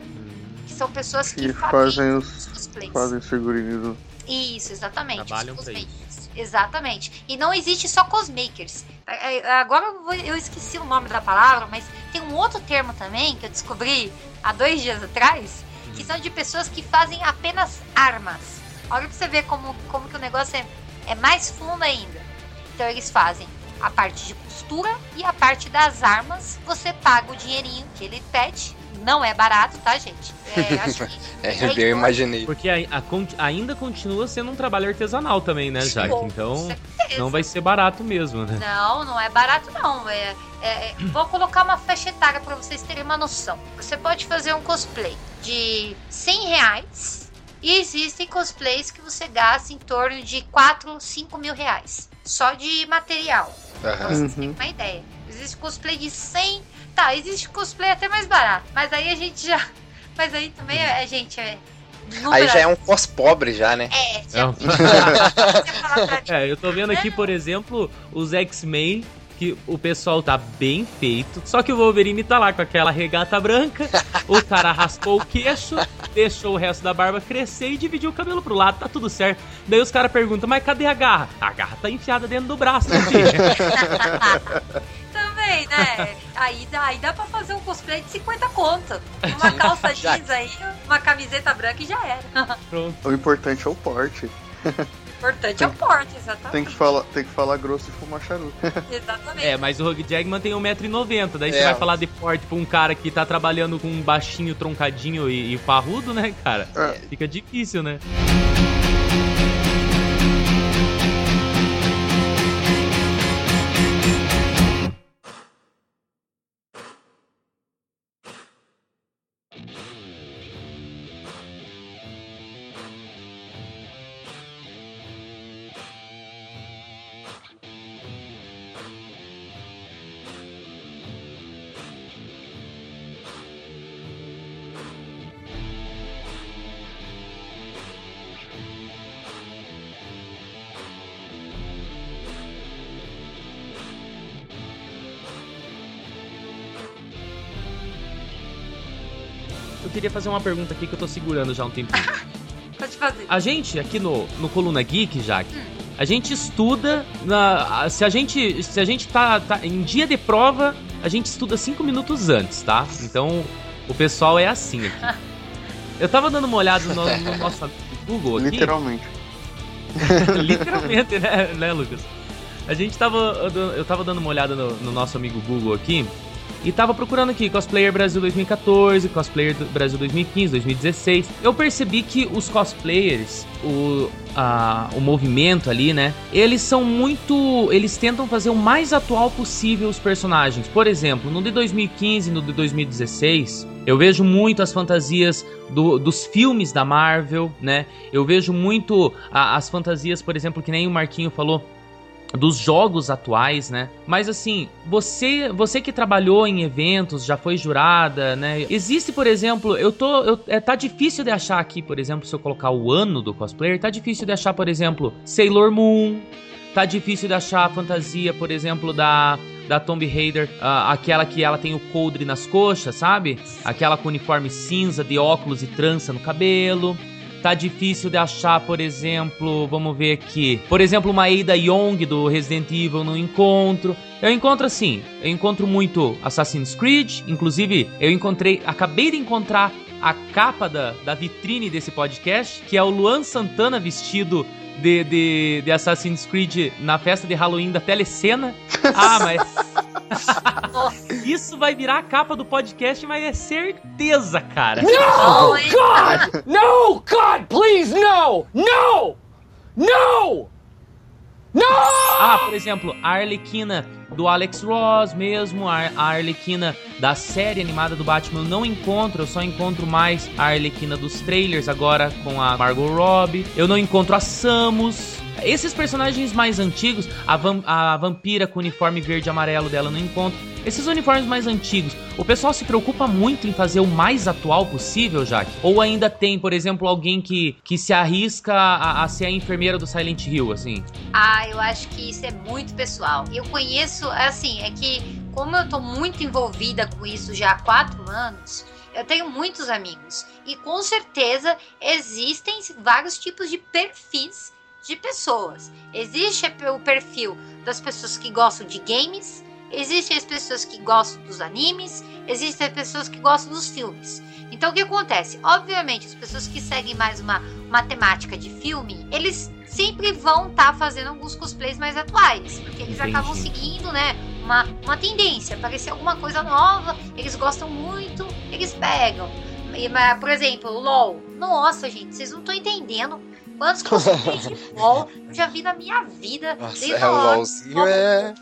Que são pessoas que E fabricam fazem os os. cosplays. Fazem os figurinos. Isso, exatamente. Trabalham os pra cosmakers. Exatamente. E não existe só cosmakers. É, é, Agora eu, vou- eu esqueci o nome da palavra, mas tem um outro termo também que eu descobri há dois dias atrás, que são de pessoas que fazem apenas armas. Olha pra você ver como, como que o negócio é, é mais fundo ainda. Então eles fazem a parte de costura e a parte das armas. Você paga o dinheirinho que ele pede. Não é barato, tá, gente? É, acho que É, é eu imaginei. Porque a- a ainda continua sendo um trabalho artesanal também, né, Jaque? Então certeza. não vai ser barato mesmo, né? Não, não é barato não. É, é- é- vou colocar uma faixa etária para vocês terem uma noção. Você pode fazer um cosplay de 100 reais e existem cosplays que você gasta em torno de 4, 5 mil reais. Só de material. Pra Aham. vocês terem uma ideia. Existe cosplay de 100. Tá, existe cosplay até mais barato. Mas aí a gente já. Mas aí também, a gente é. no Aí já é um pós pobre já, né? É, É já, É, eu tô vendo aqui, por exemplo, os X-Men, que o pessoal tá bem feito. Só que o Wolverine tá lá com aquela regata branca, o cara raspou o queixo, deixou o resto da barba crescer e dividiu o cabelo pro lado, tá tudo certo. Daí os caras perguntam, mas cadê a garra? A garra tá enfiada dentro do braço, né, né? Aí dá, aí dá pra fazer um cosplay de 50 conto. Uma calça jeans aí, uma camiseta branca e já era. Pronto. O importante é o porte. O importante é o porte, exatamente. Tem que falar, tem que falar grosso e fumar charuto. Exatamente. É, mas o Hugh Jackman tem 1,90m. Daí você É. vai falar de porte pra um cara que tá trabalhando com um baixinho, troncadinho e, e parrudo, né, cara? É. Fica difícil, né? Fazer uma pergunta aqui que eu tô segurando já há um tempinho. Pode fazer. A gente aqui no, no Coluna Geek, Jaque, a gente estuda. Na, se a gente, se a gente tá, tá em dia de prova, a gente estuda cinco minutos antes, tá? Então o pessoal é assim aqui. Eu tava dando uma olhada no, no nosso amigo Google aqui. Literalmente. Literalmente, né, né, Lucas? A gente tava. Eu tava dando uma olhada no, no nosso amigo Google aqui. E tava procurando aqui Cosplayer Brasil 2014, Cosplayer Brasil 2015, 2016. Eu percebi que os cosplayers, o, a- o movimento ali, né? Eles são muito. Eles tentam fazer o mais atual possível os personagens. Por exemplo, no de 2015 e no de 2016, eu vejo muito as fantasias do- dos filmes da Marvel, né? Eu vejo muito a- as fantasias, por exemplo, que nem o Marquinho falou, dos jogos atuais, né? Mas assim, você você que trabalhou em eventos, já foi jurada, né? Existe, por exemplo, eu tô eu, é, tá difícil de achar aqui, por exemplo, se eu colocar o ano do cosplayer, tá difícil de achar, por exemplo, Sailor Moon, tá difícil de achar a fantasia, por exemplo, da da Tomb Raider, ah, aquela que ela tem o coldre nas coxas, sabe? Aquela com uniforme cinza, de óculos e trança no cabelo. Tá difícil de achar, por exemplo, vamos ver aqui. Por exemplo, uma Ada Young do Resident Evil no encontro. Eu encontro assim, eu encontro muito Assassin's Creed, inclusive eu encontrei, acabei de encontrar a capa da, da vitrine desse podcast, que é o Luan Santana vestido de, de, de Assassin's Creed na festa de Halloween da telecena. Ah, mas. Isso vai virar a capa do podcast, mas é certeza, cara. Hein? God! No! God, please, no! No! No! No! Ah, por exemplo, a Arlequina do Alex Ross mesmo, a a Arlequina da série animada do Batman eu não encontro, eu só encontro mais a Arlequina dos trailers agora com a Margot Robbie. Eu não encontro a Samus. Esses personagens mais antigos, a, a vampira com o uniforme verde e amarelo dela não encontro. Esses uniformes mais antigos, o pessoal se preocupa muito em fazer o mais atual possível, Jaque? Ou ainda tem, por exemplo, alguém que, que se arrisca a, a ser a enfermeira do Silent Hill, assim? Ah, eu acho que isso é muito pessoal. Eu conheço, assim, é que como eu tô muito envolvida com isso já há quatro anos, eu tenho muitos amigos. E com certeza existem vários tipos de perfis de pessoas. Existe o perfil das pessoas que gostam de games, existem as pessoas que gostam dos animes, existem as pessoas que gostam dos filmes. Então o que acontece? Obviamente, as pessoas que seguem mais uma, uma temática de filme, eles sempre vão estar fazendo alguns cosplays mais atuais, porque eles Entendi. acabam seguindo, né, uma, uma tendência, aparecer alguma coisa nova, eles gostam muito, eles pegam. E, Por exemplo, LOL. Nossa, gente, vocês não estão entendendo quantos cosplays de LOL eu já vi na minha vida. Nossa, desde é o LOLzinho é.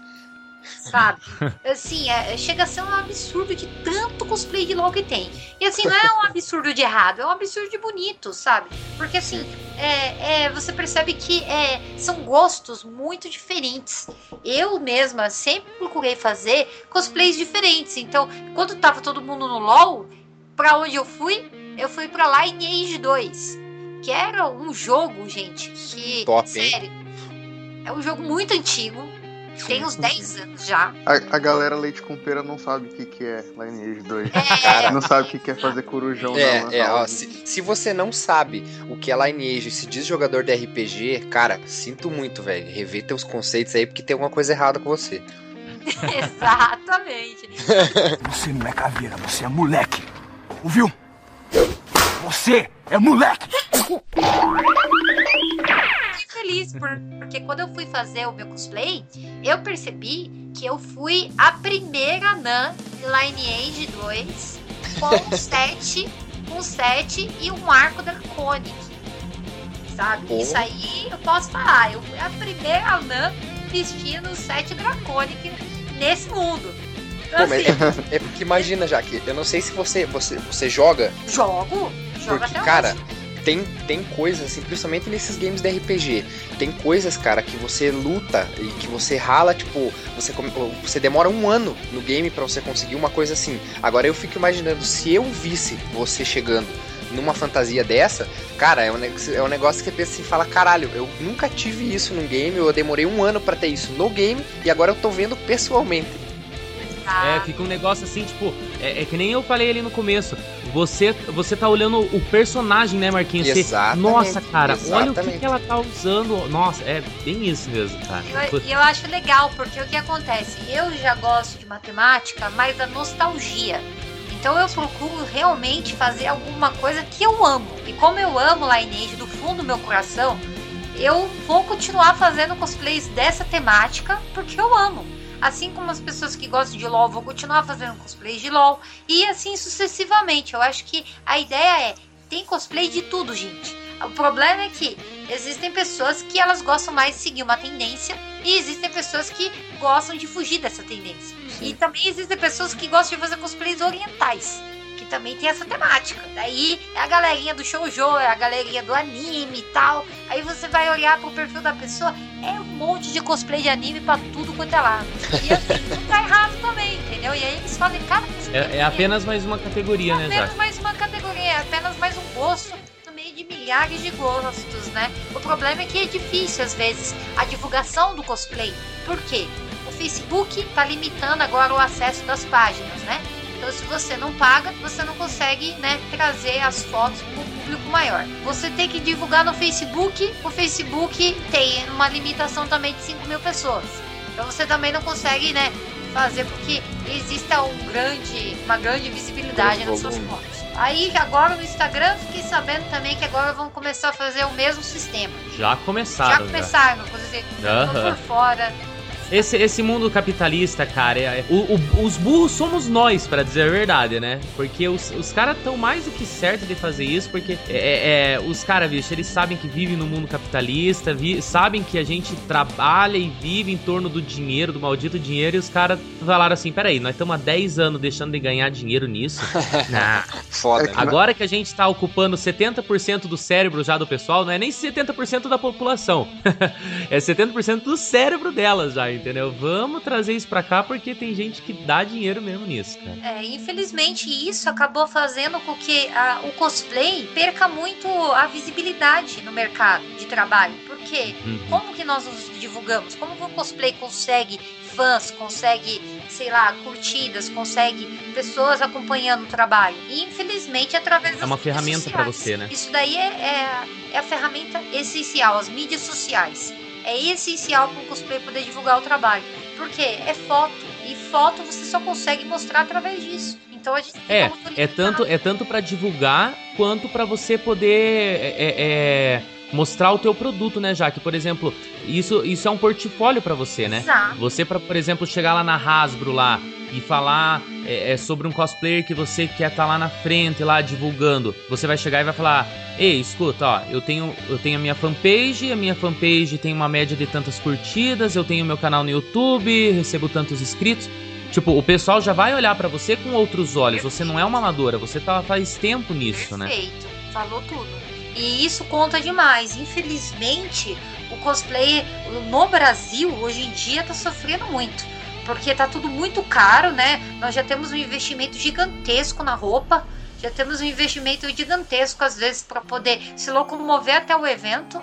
sabe? Assim, é- chega a ser um absurdo de tanto cosplay de LOL que tem. E assim, não é um absurdo de errado, é um absurdo de bonito, sabe? Porque assim, é, é, você percebe que é, são gostos muito diferentes. Eu mesma sempre procurei fazer cosplays diferentes. Então, quando tava todo mundo no LOL, pra onde eu fui? Eu fui pra Lineage 2. Que era um jogo, gente, que. Top, hein? sério. É um jogo muito antigo. Tem uns 10 anos já. A, a galera leite com pera não sabe o que, que é Lineage 2. É, Cara, Não sabe o que, que é fazer corujão É, na é, ó, se, se você não sabe o que é Lineage e se diz jogador de RPG, cara, sinto muito, velho. Rever teus conceitos aí porque tem alguma coisa errada com você. exatamente. Você não é caveira, você é moleque. Ouviu? Você é moleque! Fiquei feliz por- porque quando eu fui fazer o meu cosplay, eu percebi que eu fui a primeira Nan de Lineage 2 com 7, com 7 e um arco draconic. Sabe? Porra. Isso aí eu posso falar. Eu fui a primeira Nan vestindo o 7 draconic nesse mundo. Então, Pô, assim, é, é porque imagina, Jaque, eu não sei se você, você, você joga, jogo porque, cara, tem, tem coisas, assim, principalmente nesses games de RPG, tem coisas, cara, que você luta e que você rala, tipo, você, você demora um ano no game pra você conseguir uma coisa assim. Agora eu fico imaginando, se eu visse você chegando numa fantasia dessa, cara, é um, é um negócio que você pensa assim, fala, caralho, eu nunca tive isso num game, eu demorei um ano pra ter isso no game, e agora eu tô vendo pessoalmente. É, fica um negócio assim, tipo, é, é que nem eu falei ali no começo. Você, você tá olhando o personagem, né, Marquinhos? Você- Exatamente, nossa, cara, olha o que, exatamente. que ela tá usando. Nossa, é bem isso mesmo, cara. Eu- E eu, acho legal, porque o que acontece? Eu já gosto de matemática, mas da nostalgia. Então eu procuro realmente fazer alguma coisa que eu amo. E como eu amo Lineage do fundo do meu coração, eu vou continuar fazendo cosplays dessa temática porque eu amo. Assim como as pessoas que gostam de LoL vão continuar fazendo cosplays de LoL. E assim sucessivamente. Eu acho que a ideia é, tem cosplay de tudo, gente. O problema é que existem pessoas que elas gostam mais de seguir uma tendência e existem pessoas que gostam de fugir dessa tendência. E também existem pessoas que gostam de fazer cosplays orientais, também tem essa temática. Daí é a galerinha do shoujo, é a galerinha do anime e tal. Aí você vai olhar pro perfil da pessoa, é um monte de cosplay de anime pra tudo quanto é lado. E assim, não tá errado também, entendeu? E aí eles fazem cada. É, é apenas mais uma categoria, né, apenas Jaque? mais uma categoria, é apenas mais um gosto no meio de milhares de gostos, né? O problema é que é difícil, às vezes, a divulgação do cosplay. Por quê? O Facebook tá limitando agora o acesso das páginas, né? Então, se você não paga, você não consegue, né, trazer as fotos para o público maior. Você tem que divulgar no Facebook. O Facebook tem uma limitação também de 5 mil pessoas. Então, você também não consegue, né, fazer com que exista um grande, uma grande visibilidade nas suas fotos. Aí agora no Instagram fiquei sabendo também que agora vão começar a fazer o mesmo sistema. Já começaram. Já começaram, por dizer, Aham. por fora. Esse, esse mundo capitalista, cara, é- o- o- os burros somos nós, pra dizer a verdade, né? Porque os, os caras estão mais do que certos de fazer isso, porque é, é, é, os caras, bicho, eles sabem que vivem no mundo capitalista, vi- sabem que a gente trabalha e vive em torno do dinheiro, do maldito dinheiro, e os caras falaram assim: peraí, nós estamos há 10 anos deixando de ganhar dinheiro nisso. Nah. Foda? Agora que a gente tá ocupando 70% do cérebro já do pessoal, não é nem 70% da população. é 70% do cérebro delas já, entendeu? Vamos trazer isso pra cá porque tem gente que dá dinheiro mesmo nisso, cara. É, infelizmente isso acabou fazendo com que a- o cosplay perca muito a visibilidade no mercado de trabalho. Por quê? Uhum. Como que nós nos divulgamos? Como que o cosplay consegue fãs, consegue, sei lá, curtidas, consegue pessoas acompanhando o trabalho? E infelizmente através das É uma ferramenta pra sociais. você, né? Isso daí é, é, é a ferramenta essencial, as mídias sociais. É essencial para o cosplay poder divulgar o trabalho. Porque é foto. E foto você só consegue mostrar através disso. Então a gente É, é tanto, é tanto para divulgar quanto pra você poder é, é, é, mostrar o teu produto, né, Jaque? Por exemplo, isso, isso é um portfólio pra você, né? Exato. Você, pra, por exemplo, chegar lá na Hasbro lá e falar é, é, sobre um cosplayer que você quer estar lá na frente, lá divulgando, você vai chegar e vai falar: Ei, escuta, ó, eu tenho, eu tenho a minha fanpage, a minha fanpage tem uma média de tantas curtidas, eu tenho meu canal no YouTube, recebo tantos inscritos. Tipo, o pessoal já vai olhar pra você com outros olhos. Você não é uma amadora, você tá faz tempo nisso, né? Perfeito. Falou tudo. E isso conta demais. Infelizmente, o cosplay no Brasil hoje em dia tá sofrendo muito. Porque tá tudo muito caro, né? Nós já temos um investimento gigantesco na roupa. Já temos um investimento gigantesco, às vezes, para poder se locomover até o evento.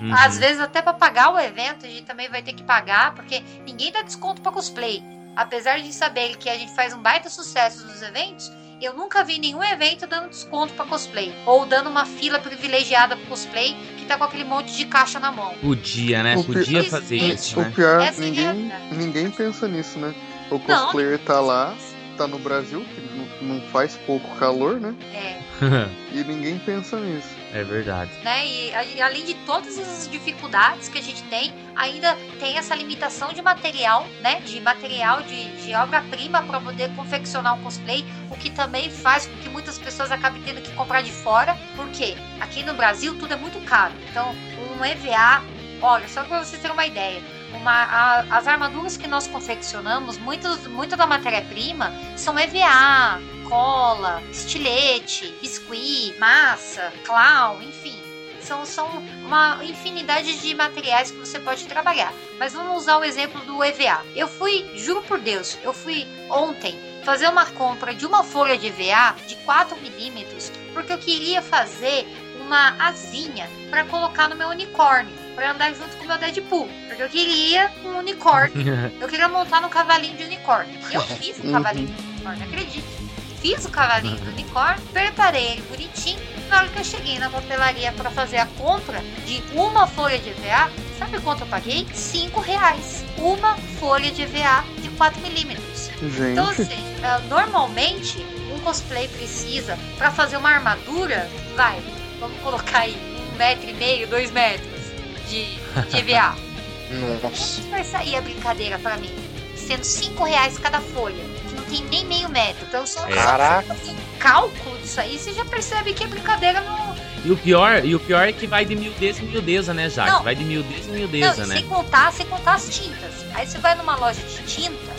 Uhum. Às vezes até para pagar o evento, a gente também vai ter que pagar, porque ninguém dá desconto para cosplay. Apesar de saber que a gente faz um baita sucesso nos eventos, eu nunca vi nenhum evento dando desconto para cosplay ou dando uma fila privilegiada para cosplay que tá com aquele monte de caixa na mão. Podia, né? O pi- Podia Isso, fazer isso. isso, O né? pior, Essa é ninguém, realidade. ninguém pensa nisso, né? O Não, cosplayer tá lá, tá no Brasil, que não, não faz pouco calor, né? É, E ninguém pensa nisso. É verdade. né? E, e além de todas as dificuldades que a gente tem, ainda tem essa limitação de material, né? De material, de, de obra-prima para poder confeccionar um cosplay, o que também faz com que muitas pessoas acabem tendo que comprar de fora, porque aqui no Brasil tudo é muito caro. Então, um EVA, olha, só para vocês terem uma ideia. Uma, a- as armaduras que nós confeccionamos, muitos, muita da matéria-prima são EVA, cola, estilete, biscuit, massa, clown, enfim. São, são uma infinidade de materiais que você pode trabalhar. Mas vamos usar o exemplo do EVA. Eu fui, juro por Deus, eu fui ontem fazer uma compra de uma folha de EVA de 4 milímetros porque eu queria fazer uma asinha para colocar no meu unicórnio, para andar junto com o meu Deadpool. Porque eu queria um unicórnio. Eu queria montar no cavalinho de unicórnio. Eu fiz Uhum. cavalinho de unicórnio, acredite. Fiz o cavalinho do unicórnio, preparei ele bonitinho. Na hora que eu cheguei na papelaria para fazer a compra de uma folha de EVA, sabe quanto eu paguei? 5 reais. Uma folha de EVA de 4 milímetros. Então, Gente, assim, ah, normalmente um cosplay precisa para fazer uma armadura, vai, vamos colocar aí um metro e meio, dois metros de, de EVA. Nossa. Quanto vai sair a brincadeira pra mim? Sendo 5 reais cada folha, tem nem meio metro. Então, só É. Caraca. um cálculo disso aí, você já percebe que a brincadeira não. E o pior, e o pior é que vai de miudeza em miudeza, né, Jaque? Não. Vai de miudeza em Não, miudeza, e né? sem contar, sem contar as tintas. Aí você vai numa loja de tinta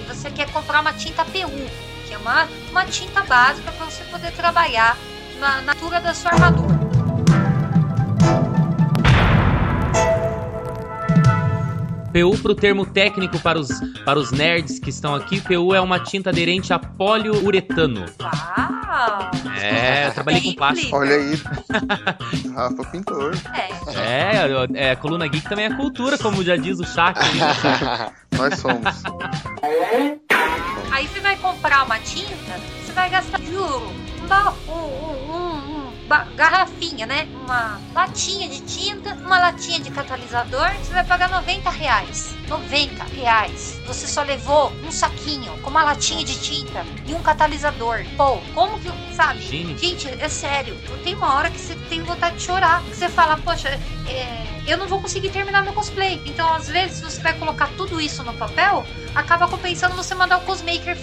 e você quer comprar uma tinta PU, que é uma, uma tinta básica para você poder trabalhar na, na altura da sua armadura. PU pro termo técnico para os, para os nerds que estão aqui, PU é uma tinta aderente a poliuretano. Uau! É, eu trabalhei com plástico. olha aí. Rafa Pintor. É, É, eu- é, coluna geek também é cultura, como já diz o Chakra. Nós somos. Aí você vai comprar uma tinta, você vai gastar, juro, um, um, garrafinha, né? Uma latinha de tinta, uma latinha de catalisador, você vai pagar 90 reais. 90 reais. Você só levou um saquinho com uma latinha de tinta e um catalisador. Pô, como que, sabe? Gente, é sério. Tem uma hora que você tem vontade de chorar. Que você fala, poxa, é, eu não vou conseguir terminar meu cosplay. Então, às vezes, você vai colocar tudo isso no papel, acaba compensando você mandar o cosmaker,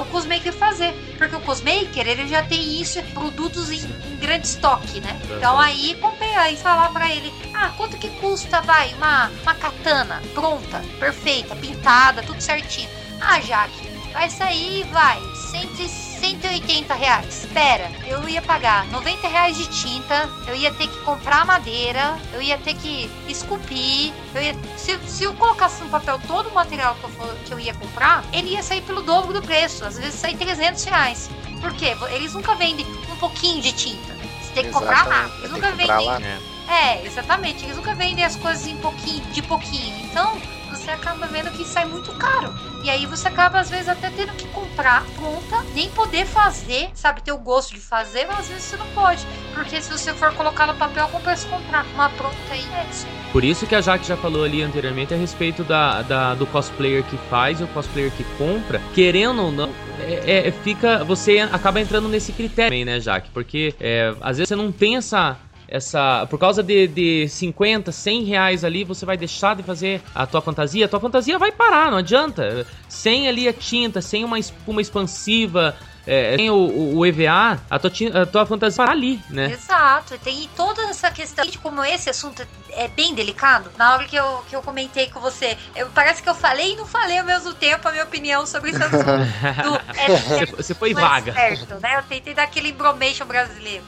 o cosmaker fazer. Porque o cosmaker, ele já tem isso, produtos em, em grande estoque, né? Então, aí, compensa. Aí, falar pra ele, ah, quanto que custa, vai, uma, uma katana pronta, perfeita, pintada, tudo certinho. Ah, Jaque, vai sair, vai, 100, 180 reais. Espera, eu ia pagar 90 reais de tinta, eu ia ter que comprar madeira, eu ia ter que esculpir, eu ia, se, se eu colocasse no papel todo o material que eu, for- que eu ia comprar, ele ia sair pelo dobro do preço, às vezes sai 300 reais. Por quê? Eles nunca vendem um pouquinho de tinta. Você tem que comprar lá. Exatamente, Eles nunca vendem lá. É, exatamente. Eles nunca vendem as coisas em pouquinho, de pouquinho. Então, você acaba vendo que sai muito caro. E aí você acaba, às vezes, até tendo que comprar pronta, nem poder fazer, sabe? Ter o gosto de fazer, mas às vezes você não pode. Porque se você for colocar no papel, compensa comprar uma pronta aí. É isso. Por isso que a Jaque já falou ali anteriormente a respeito da, da- do cosplayer que faz e o cosplayer que compra, querendo ou não, é, é- fica. Você acaba entrando nesse critério também, né, Jaque? Porque é, às vezes você não tem essa. Essa, por causa de, de 50, 100 reais ali, você vai deixar de fazer a tua fantasia. A tua fantasia vai parar, não adianta. Sem ali a tinta, sem uma espuma expansiva, é, sem o, o- EVA, a tua, a tua fantasia vai parar ali, né? Exato, tem toda essa questão de como esse assunto é bem delicado. Na hora que eu, que eu comentei com você, eu, parece que eu falei e não falei ao mesmo tempo a minha opinião sobre esse assunto. Do, é, Você, você foi é vaga. certo, né? Eu tentei dar aquele embromation brasileiro.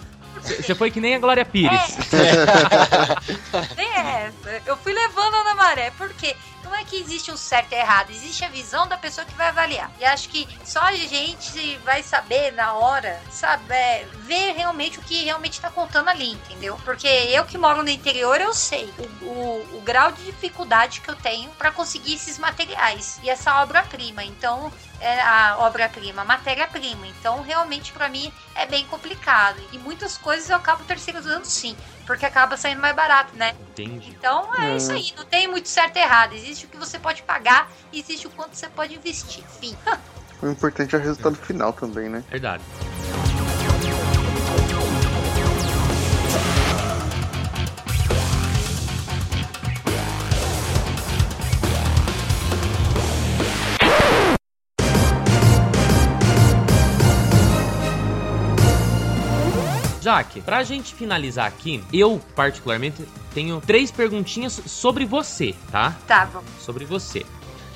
Você foi que nem a Glória Pires. É, eu fui levando na maré, porque não é que existe um certo e errado, existe a visão da pessoa que vai avaliar. E acho que só a gente vai saber na hora, sabe, é, ver realmente o que realmente tá contando ali, entendeu? Porque eu que moro no interior, eu sei o, o- o grau de dificuldade que eu tenho para conseguir esses materiais e essa obra-prima. Então, é a obra-prima, a matéria-prima. Então, realmente, para mim, é bem complicado. E muitas coisas eu acabo terceirizando sim, porque acaba saindo mais barato, né? Entendi. Então é, É. isso aí, não tem muito certo e errado. Existe o que você pode pagar, existe o quanto você pode investir. Fim. O importante é o resultado final também, né? Verdade. Jaque, pra gente finalizar aqui, eu particularmente tenho três perguntinhas sobre você, tá? Tá, vamos. sobre você.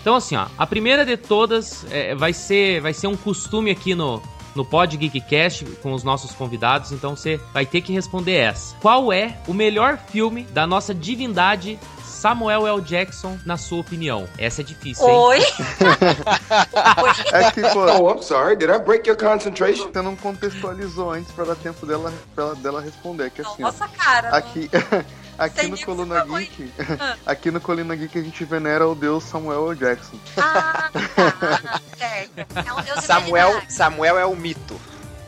Então assim, ó, a primeira de todas é, vai ser vai ser um costume aqui no no Pod Geekcast com os nossos convidados, então você vai ter que responder essa. Qual é o melhor filme da nossa divindade Samuel L. Jackson, na sua opinião? Essa é difícil, hein? Oi? É que, pô, Oh, I'm sorry. Did I break your concentration? você não contextualizou antes pra dar tempo dela, pra ela- dela responder. Que assim, Nossa cara. aqui, aqui Sem no Coluna. Geek, aqui no Coluna Geek a gente venera o deus Samuel L. Jackson. Ah, tá. certo. É um deus Samuel. Samuel é o mito.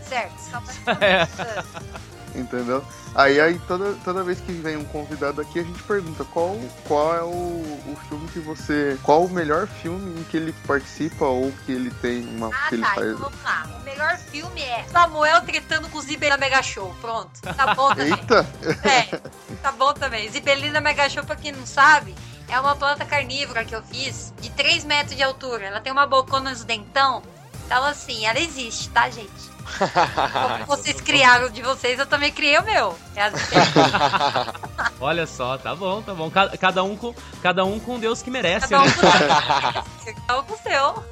Certo. Samuel. É. Entendeu? Aí, aí toda, toda vez que vem um convidado aqui, a gente pergunta qual, qual é o, o filme que você. Qual o melhor filme em que ele participa ou que ele tem uma. Ah, que ele tá. faz. Então vamos lá. O melhor filme é Samuel tretando com Zibelina Mega Show. Pronto. Tá bom também. Eita! É, tá bom também. Zibelina Mega Show, pra quem não sabe, é uma planta carnívora que eu fiz de 3 metros de altura. Ela tem uma bocona nos dentão. Então, assim, ela existe, tá, gente? Como vocês criaram o de vocês, eu também criei o meu. É as Olha só, tá bom, tá bom. Cada, cada um com cada um com o Deus que merece, Cada um né? com o seu. Cada um com o seu.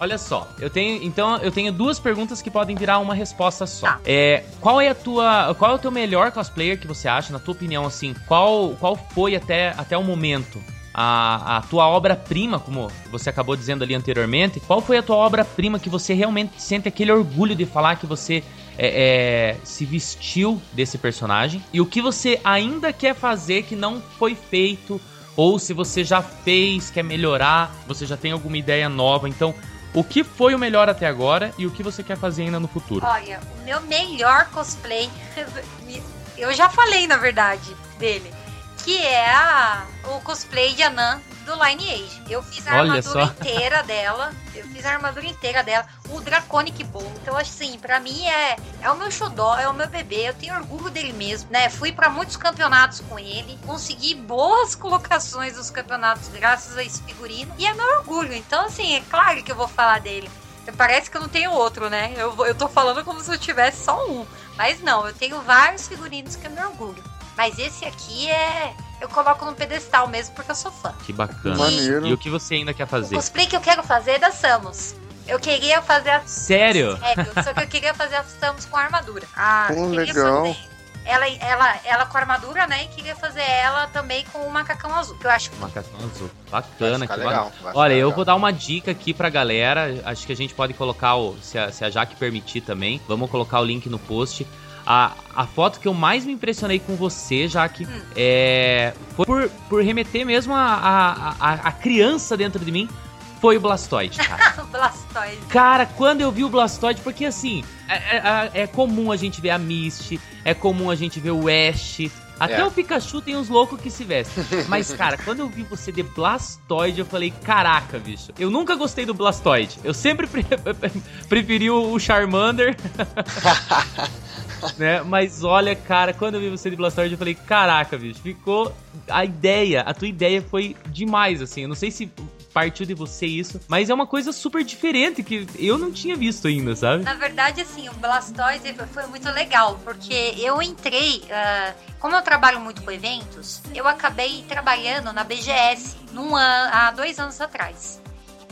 Olha só, eu tenho então eu tenho duas perguntas que podem virar uma resposta só. Tá. É, qual é a tua, qual é o teu melhor cosplayer que você acha, na tua opinião assim? Qual qual foi até até o momento a, a tua obra-prima, como você acabou dizendo ali anteriormente? Qual foi a tua obra-prima que você realmente sente aquele orgulho de falar que você é, é, se vestiu desse personagem? E o que você ainda quer fazer que não foi feito? Ou se você já fez, quer melhorar, você já tem alguma ideia nova. Então, o que foi o melhor até agora e o que você quer fazer ainda no futuro? Olha, o meu melhor cosplay, eu já falei, na verdade, dele. Que é a, o cosplay de Anã do Lineage. Eu fiz a Olha armadura só. inteira dela. Eu fiz a armadura inteira dela. O Draconic Bull. Então, assim, pra mim é, é o meu xodó, é o meu bebê. Eu tenho orgulho dele mesmo, né? Fui pra muitos campeonatos com ele. Consegui boas colocações nos campeonatos graças a esse figurino. E é meu orgulho. Então, assim, é claro que eu vou falar dele. Parece que eu não tenho outro, né? Eu, eu tô falando como se eu tivesse só um. Mas não, eu tenho vários figurinos que eu me orgulho. Mas esse aqui é. Eu coloco no pedestal mesmo porque eu sou fã. Que bacana. Maneiro. E o que você ainda quer O fazer? cosplay que eu quero fazer é da Samus. Eu queria fazer a. Sério? Sério, só que eu queria fazer a Samus com armadura. Ah, Pô, queria legal. fazer Ela, ela, ela com armadura, né? E queria fazer ela também com o macacão azul. Que eu acho Macacão azul. Bacana, que legal. bacana. Olha, eu legal. vou dar uma dica aqui pra galera. Acho que a gente pode colocar, o, se, a, se a Jaque permitir também, vamos colocar o link no post. A, a foto que eu mais me impressionei com você, Jaque, Hum. é, foi por, por remeter mesmo a, a, a, a criança dentro de mim, foi o Blastoise, cara. o Blastoise. Cara, quando eu vi o Blastoise, porque assim, é, é- é comum a gente ver a Misty, é comum a gente ver o Ash. Até É. o Pikachu tem uns loucos que se vestem. Mas, cara, quando eu vi você de Blastoise, eu falei, caraca, bicho. Eu nunca gostei do Blastoise. Eu sempre pre- preferi o Charmander. né? Mas olha, cara, quando eu vi você de Blastoise, eu falei, caraca, bicho. Ficou. A ideia, a tua ideia foi demais, assim. Eu não sei se partiu de você isso, mas é uma coisa super diferente que eu não tinha visto ainda, sabe? Na verdade, assim, o Blastoise foi- muito legal, porque eu entrei, ah, como eu trabalho muito com eventos, eu acabei trabalhando na BGS num há dois anos atrás.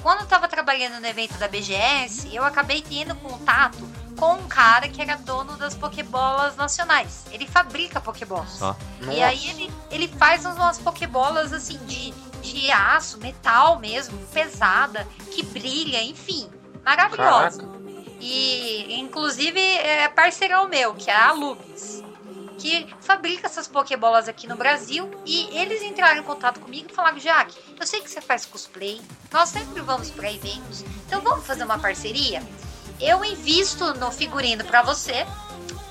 Quando eu tava trabalhando no evento da BGS, eu acabei tendo contato com um cara que era dono das Pokébolas nacionais. Ele fabrica Pokébolas. Só. E aí ele, ele faz umas Pokébolas assim de, de aço, metal mesmo, pesada, que brilha, enfim, maravilhosa. E inclusive é parceirão meu, que é a Lubis, que fabrica essas Pokébolas aqui no Brasil. E eles entraram em contato comigo e falaram: Jaque, eu sei que você faz cosplay, nós sempre vamos para eventos, então vamos fazer uma parceria? Eu invisto no figurino para você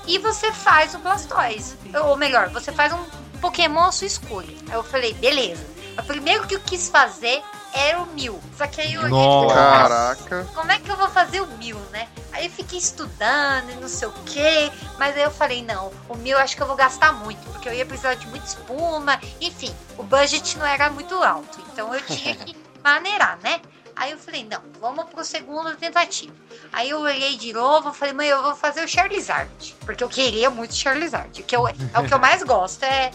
e você faz o Blastoise. Ou melhor, você faz um Pokémon à sua escolha. Aí eu falei, beleza. O primeiro que eu quis fazer era o Mil. Só que aí eu olhei Nossa. Caraca. como é que eu vou fazer o mil, né? Aí eu fiquei estudando e não sei o que, mas aí eu falei, não, o mil eu acho que eu vou gastar muito, porque eu ia precisar de muita espuma, enfim, o budget não era muito alto, então eu tinha que maneirar, né? Aí eu falei, não, vamos pro segundo tentativa. Aí eu olhei de novo, falei, mãe, eu vou fazer o Charizard, porque eu queria muito Charizard, que eu, é o que eu mais gosto, é,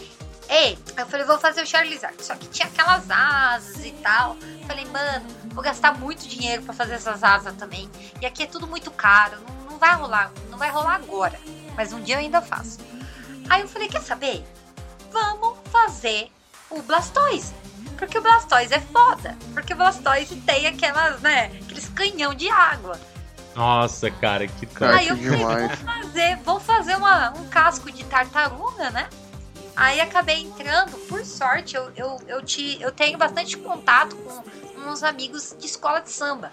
Ei, eu falei, vou fazer o Charizard. Só que tinha aquelas asas e tal. Falei, mano, vou gastar muito dinheiro pra fazer essas asas também. E aqui é tudo muito caro. Não, não vai rolar. Não vai rolar agora. Mas um dia eu ainda faço. Aí eu falei, quer saber? Vamos fazer o Blastoise. Porque o Blastoise é foda. Porque o Blastoise tem aquelas, né? Aqueles canhão de água. Nossa, cara, que Cara, Aí eu falei, vou fazer, vou fazer uma, um casco de tartaruga, né? Aí acabei entrando, por sorte, eu, eu, eu, te, eu tenho bastante contato com uns amigos de escola de samba.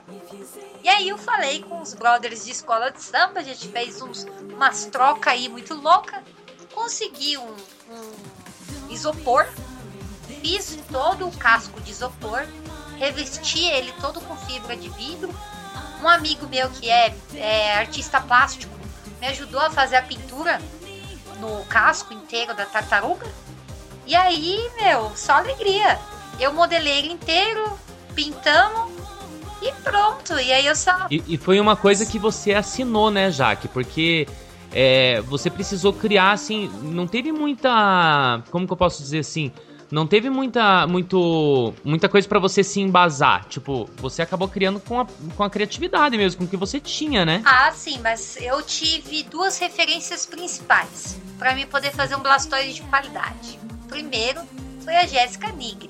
E aí eu falei com os brothers de escola de samba, a gente fez uns, umas trocas aí muito louca, consegui um, um isopor, fiz todo o casco de isopor, revesti ele todo com fibra de vidro. Um amigo meu que é, é artista plástico me ajudou a fazer a pintura no casco inteiro da tartaruga. E aí, meu, só alegria. Eu modelei ele inteiro, pintamos e pronto. E aí eu só. E, e foi uma coisa que você assinou, né, Jaque? Porque é, você precisou criar, assim, não teve muita. Como que eu posso dizer assim? Não teve muita, muito, muita coisa pra você se embasar. Tipo, você acabou criando com a, com a criatividade mesmo, com o que você tinha, né? Ah, sim, mas eu tive duas referências principais para mim poder fazer um Blastoise de qualidade. Primeiro foi a Jéssica Nigri,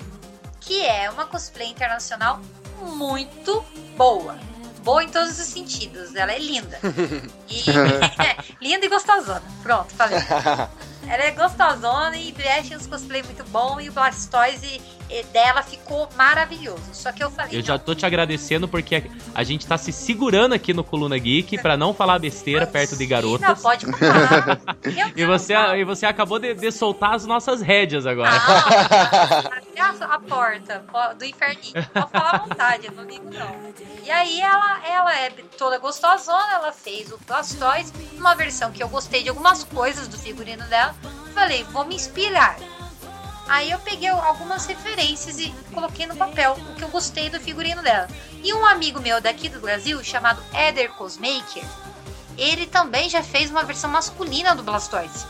que é uma cosplay internacional muito boa. Boa em todos os sentidos, ela é linda. E, linda e gostosona. Pronto, falei. Ela é gostosona e veste uns cosplay muito bom e o Blastoise dela ficou maravilhoso. Só que eu falei. Eu já não, tô te agradecendo porque a gente tá se segurando aqui no Coluna Geek pra não falar besteira perto de Não, garotas. pode falar. E você, e você acabou de, de soltar as nossas rédeas agora. Ah, até a, a porta po- do inferninho. Pode falar à vontade, eu não ligo não. E aí ela, ela é toda gostosona, ela fez o Blastoise, uma versão que eu gostei de algumas coisas do figurino dela. Falei, vou me inspirar. Aí eu peguei algumas referências e coloquei no papel o que eu gostei do figurino dela. E um amigo meu daqui do Brasil, chamado Eder Cosmaker, ele também já fez uma versão masculina do Blastoise,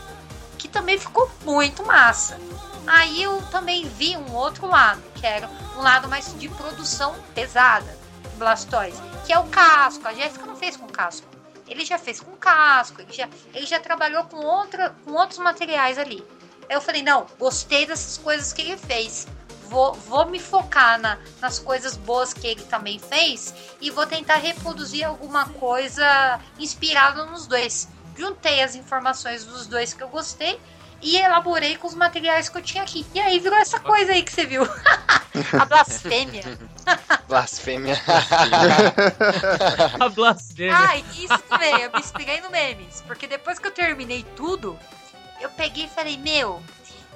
que também ficou muito massa. Aí eu também vi um outro lado, que era um lado mais de produção pesada do Blastoise, que é o casco. A Jéssica não fez com casco. Ele já fez com casco, ele já, ele já trabalhou com, outra, com outros materiais ali. Eu falei, não, gostei dessas coisas que ele fez. Vou, vou me focar na, nas coisas boas que ele também fez e vou tentar reproduzir alguma coisa inspirada nos dois. Juntei as informações dos dois que eu gostei e elaborei com os materiais que eu tinha aqui. E aí virou essa coisa aí que você viu. A blasfêmia. Blasfêmia. A blasfêmia. Ah, e isso também, eu me inspirei no memes. Porque depois que eu terminei tudo, eu peguei e falei, meu,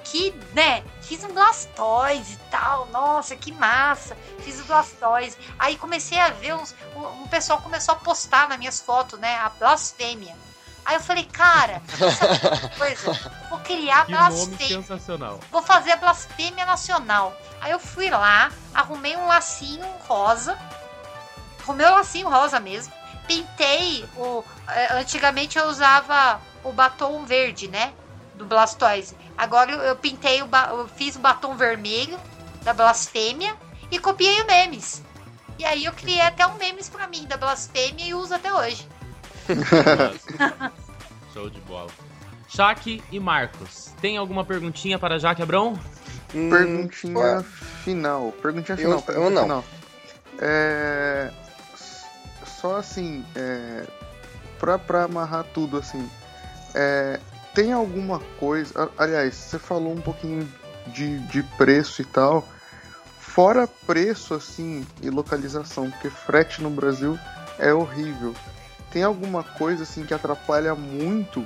que, né, fiz um Blastoise e tal, nossa, que massa, fiz o Blastoise. Aí comecei a ver uns, um, um pessoal começou a postar nas minhas fotos, né, a blasfêmia. Aí eu falei, cara, sabe uma coisa? Eu Vou criar Que nome blasfêmia sensacional. vou fazer a blasfêmia nacional. Aí eu fui lá, arrumei um lacinho rosa, arrumei um lacinho rosa mesmo, pintei o. eh, Antigamente eu usava o batom verde, né? Do Blastoise. Agora eu, eu pintei o. ba- Eu fiz o batom vermelho da blasfêmia e copiei o memes. E aí eu criei até um memes pra mim da blasfêmia e uso até hoje. Show de bola. Jaque e Marcos, tem alguma perguntinha para Jaque Abrão? Hum, Perguntinha ué. final. Perguntinha Eu- final. eu perguntinha não. final. É. Só assim, é. Pra, pra amarrar tudo assim. É. Tem alguma coisa. Aliás, você falou um pouquinho de, de preço e tal. Fora preço, assim, e localização, porque frete no Brasil é horrível. Tem alguma coisa assim que atrapalha muito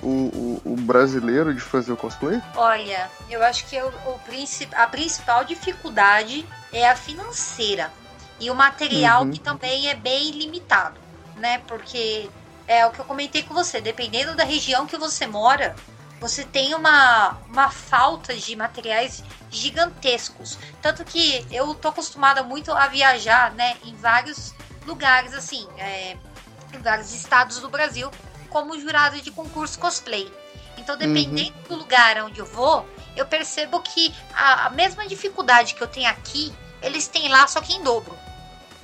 o, o, o brasileiro de fazer o cosplay? Olha, eu acho que o, o princi- a principal dificuldade é a financeira e o material Uhum. que também é bem limitado, né? Porque é o que eu comentei com você, dependendo da região que você mora, você tem uma, uma falta de materiais gigantescos. Tanto que eu tô acostumada muito a viajar, né, em vários lugares, assim, é, em vários estados do Brasil, como jurada de concurso cosplay. Então, dependendo do lugar onde eu vou, eu percebo que a, a mesma dificuldade que eu tenho aqui, eles têm lá, só que em dobro.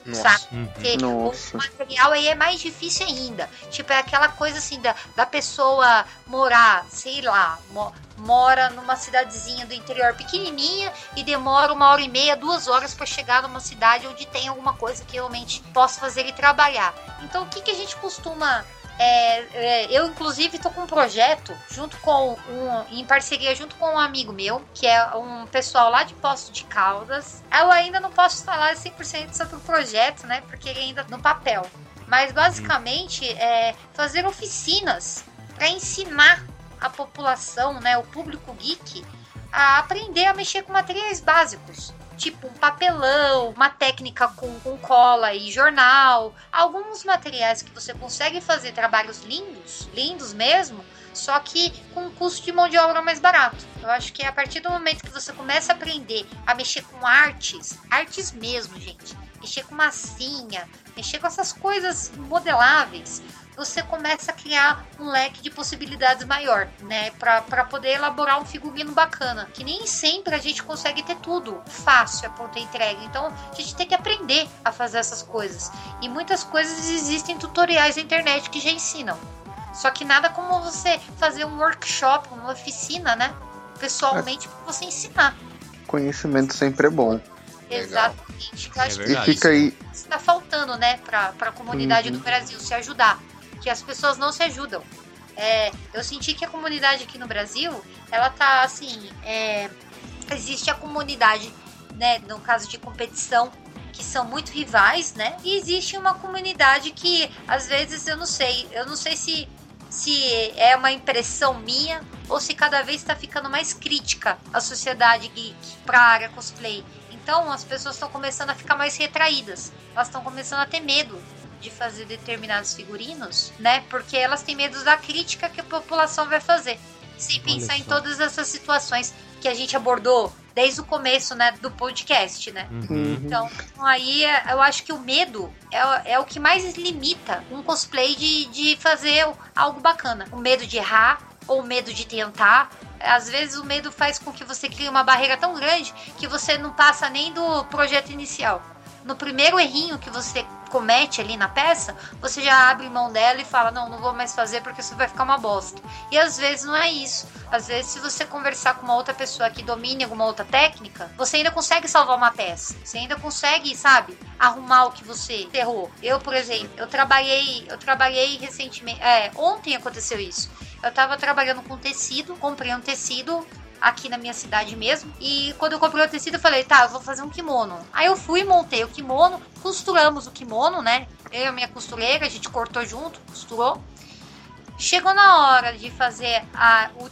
Nossa. Sabe? Uhum. Porque Nossa. o material aí é mais difícil ainda. Tipo, é aquela coisa assim da, da pessoa morar, sei lá, mo- mora numa cidadezinha do interior pequenininha e demora uma hora e meia, duas horas para chegar numa cidade onde tem alguma coisa que realmente possa fazer ele trabalhar. Então, o que, que a gente costuma. É, é, eu, inclusive, tô com um projeto junto com um, em parceria junto com um amigo meu, que é um pessoal lá de Poço de Caldas. Eu ainda não posso falar 100% sobre o projeto, né? Porque ele ainda no papel. Mas basicamente é fazer oficinas para ensinar a população, né, o público geek, a aprender a mexer com materiais básicos. Tipo um papelão, uma técnica com, com cola e jornal, alguns materiais que você consegue fazer trabalhos lindos, lindos mesmo, só que com um custo de mão de obra mais barato. Eu acho que a partir do momento que você começa a aprender a mexer com artes, artes mesmo, gente, mexer com massinha, mexer com essas coisas modeláveis, você começa a criar um leque de possibilidades maior, né? Pra, pra poder elaborar um figurino bacana. Que nem sempre a gente consegue ter tudo fácil a pronta entrega. Então a gente tem que aprender a fazer essas coisas. E muitas coisas existem tutoriais na internet que já ensinam. Só que nada como você fazer um workshop, uma oficina, né? Pessoalmente, pra você ensinar. Conhecimento sempre é bom. Exatamente. É E fica aí, está faltando, né, para a comunidade Uhum. do Brasil se ajudar, que as pessoas não se ajudam. É, eu senti que a comunidade aqui no Brasil, ela tá assim, é, existe a comunidade né, no caso de competição, que são muito rivais, né? E existe uma comunidade que às vezes eu não sei, eu não sei se se é uma impressão minha ou se cada vez está ficando mais crítica a sociedade geek para a área cosplay. Então as pessoas estão começando a ficar mais retraídas, elas estão começando a ter medo de fazer determinados figurinos, né? Porque elas têm medo da crítica que a população vai fazer. Sem pensar em todas essas situações que a gente abordou desde o começo, né, do podcast, né? Uhum. Então, aí eu acho que o medo é, é o que mais limita um cosplay de, de fazer algo bacana. O medo de errar ou o medo de tentar. Às vezes o medo faz com que você crie uma barreira tão grande que você não passa nem do projeto inicial. No primeiro errinho que você comete ali na peça, você já abre mão dela e fala: Não, não vou mais fazer porque isso vai ficar uma bosta. E às vezes não é isso. Às vezes, se você conversar com uma outra pessoa que domine alguma outra técnica, você ainda consegue salvar uma peça. Você ainda consegue, sabe, arrumar o que você errou. Eu, por exemplo, eu trabalhei, eu trabalhei recentemente. É, ontem aconteceu isso. Eu tava trabalhando com tecido, comprei um tecido aqui na minha cidade mesmo. E quando eu comprei o tecido, eu falei, tá, eu vou fazer um kimono. Aí eu fui, montei o kimono, costuramos o kimono, né? Eu e a minha costureira, a gente cortou junto, costurou. Chegou na hora de fazer a. O,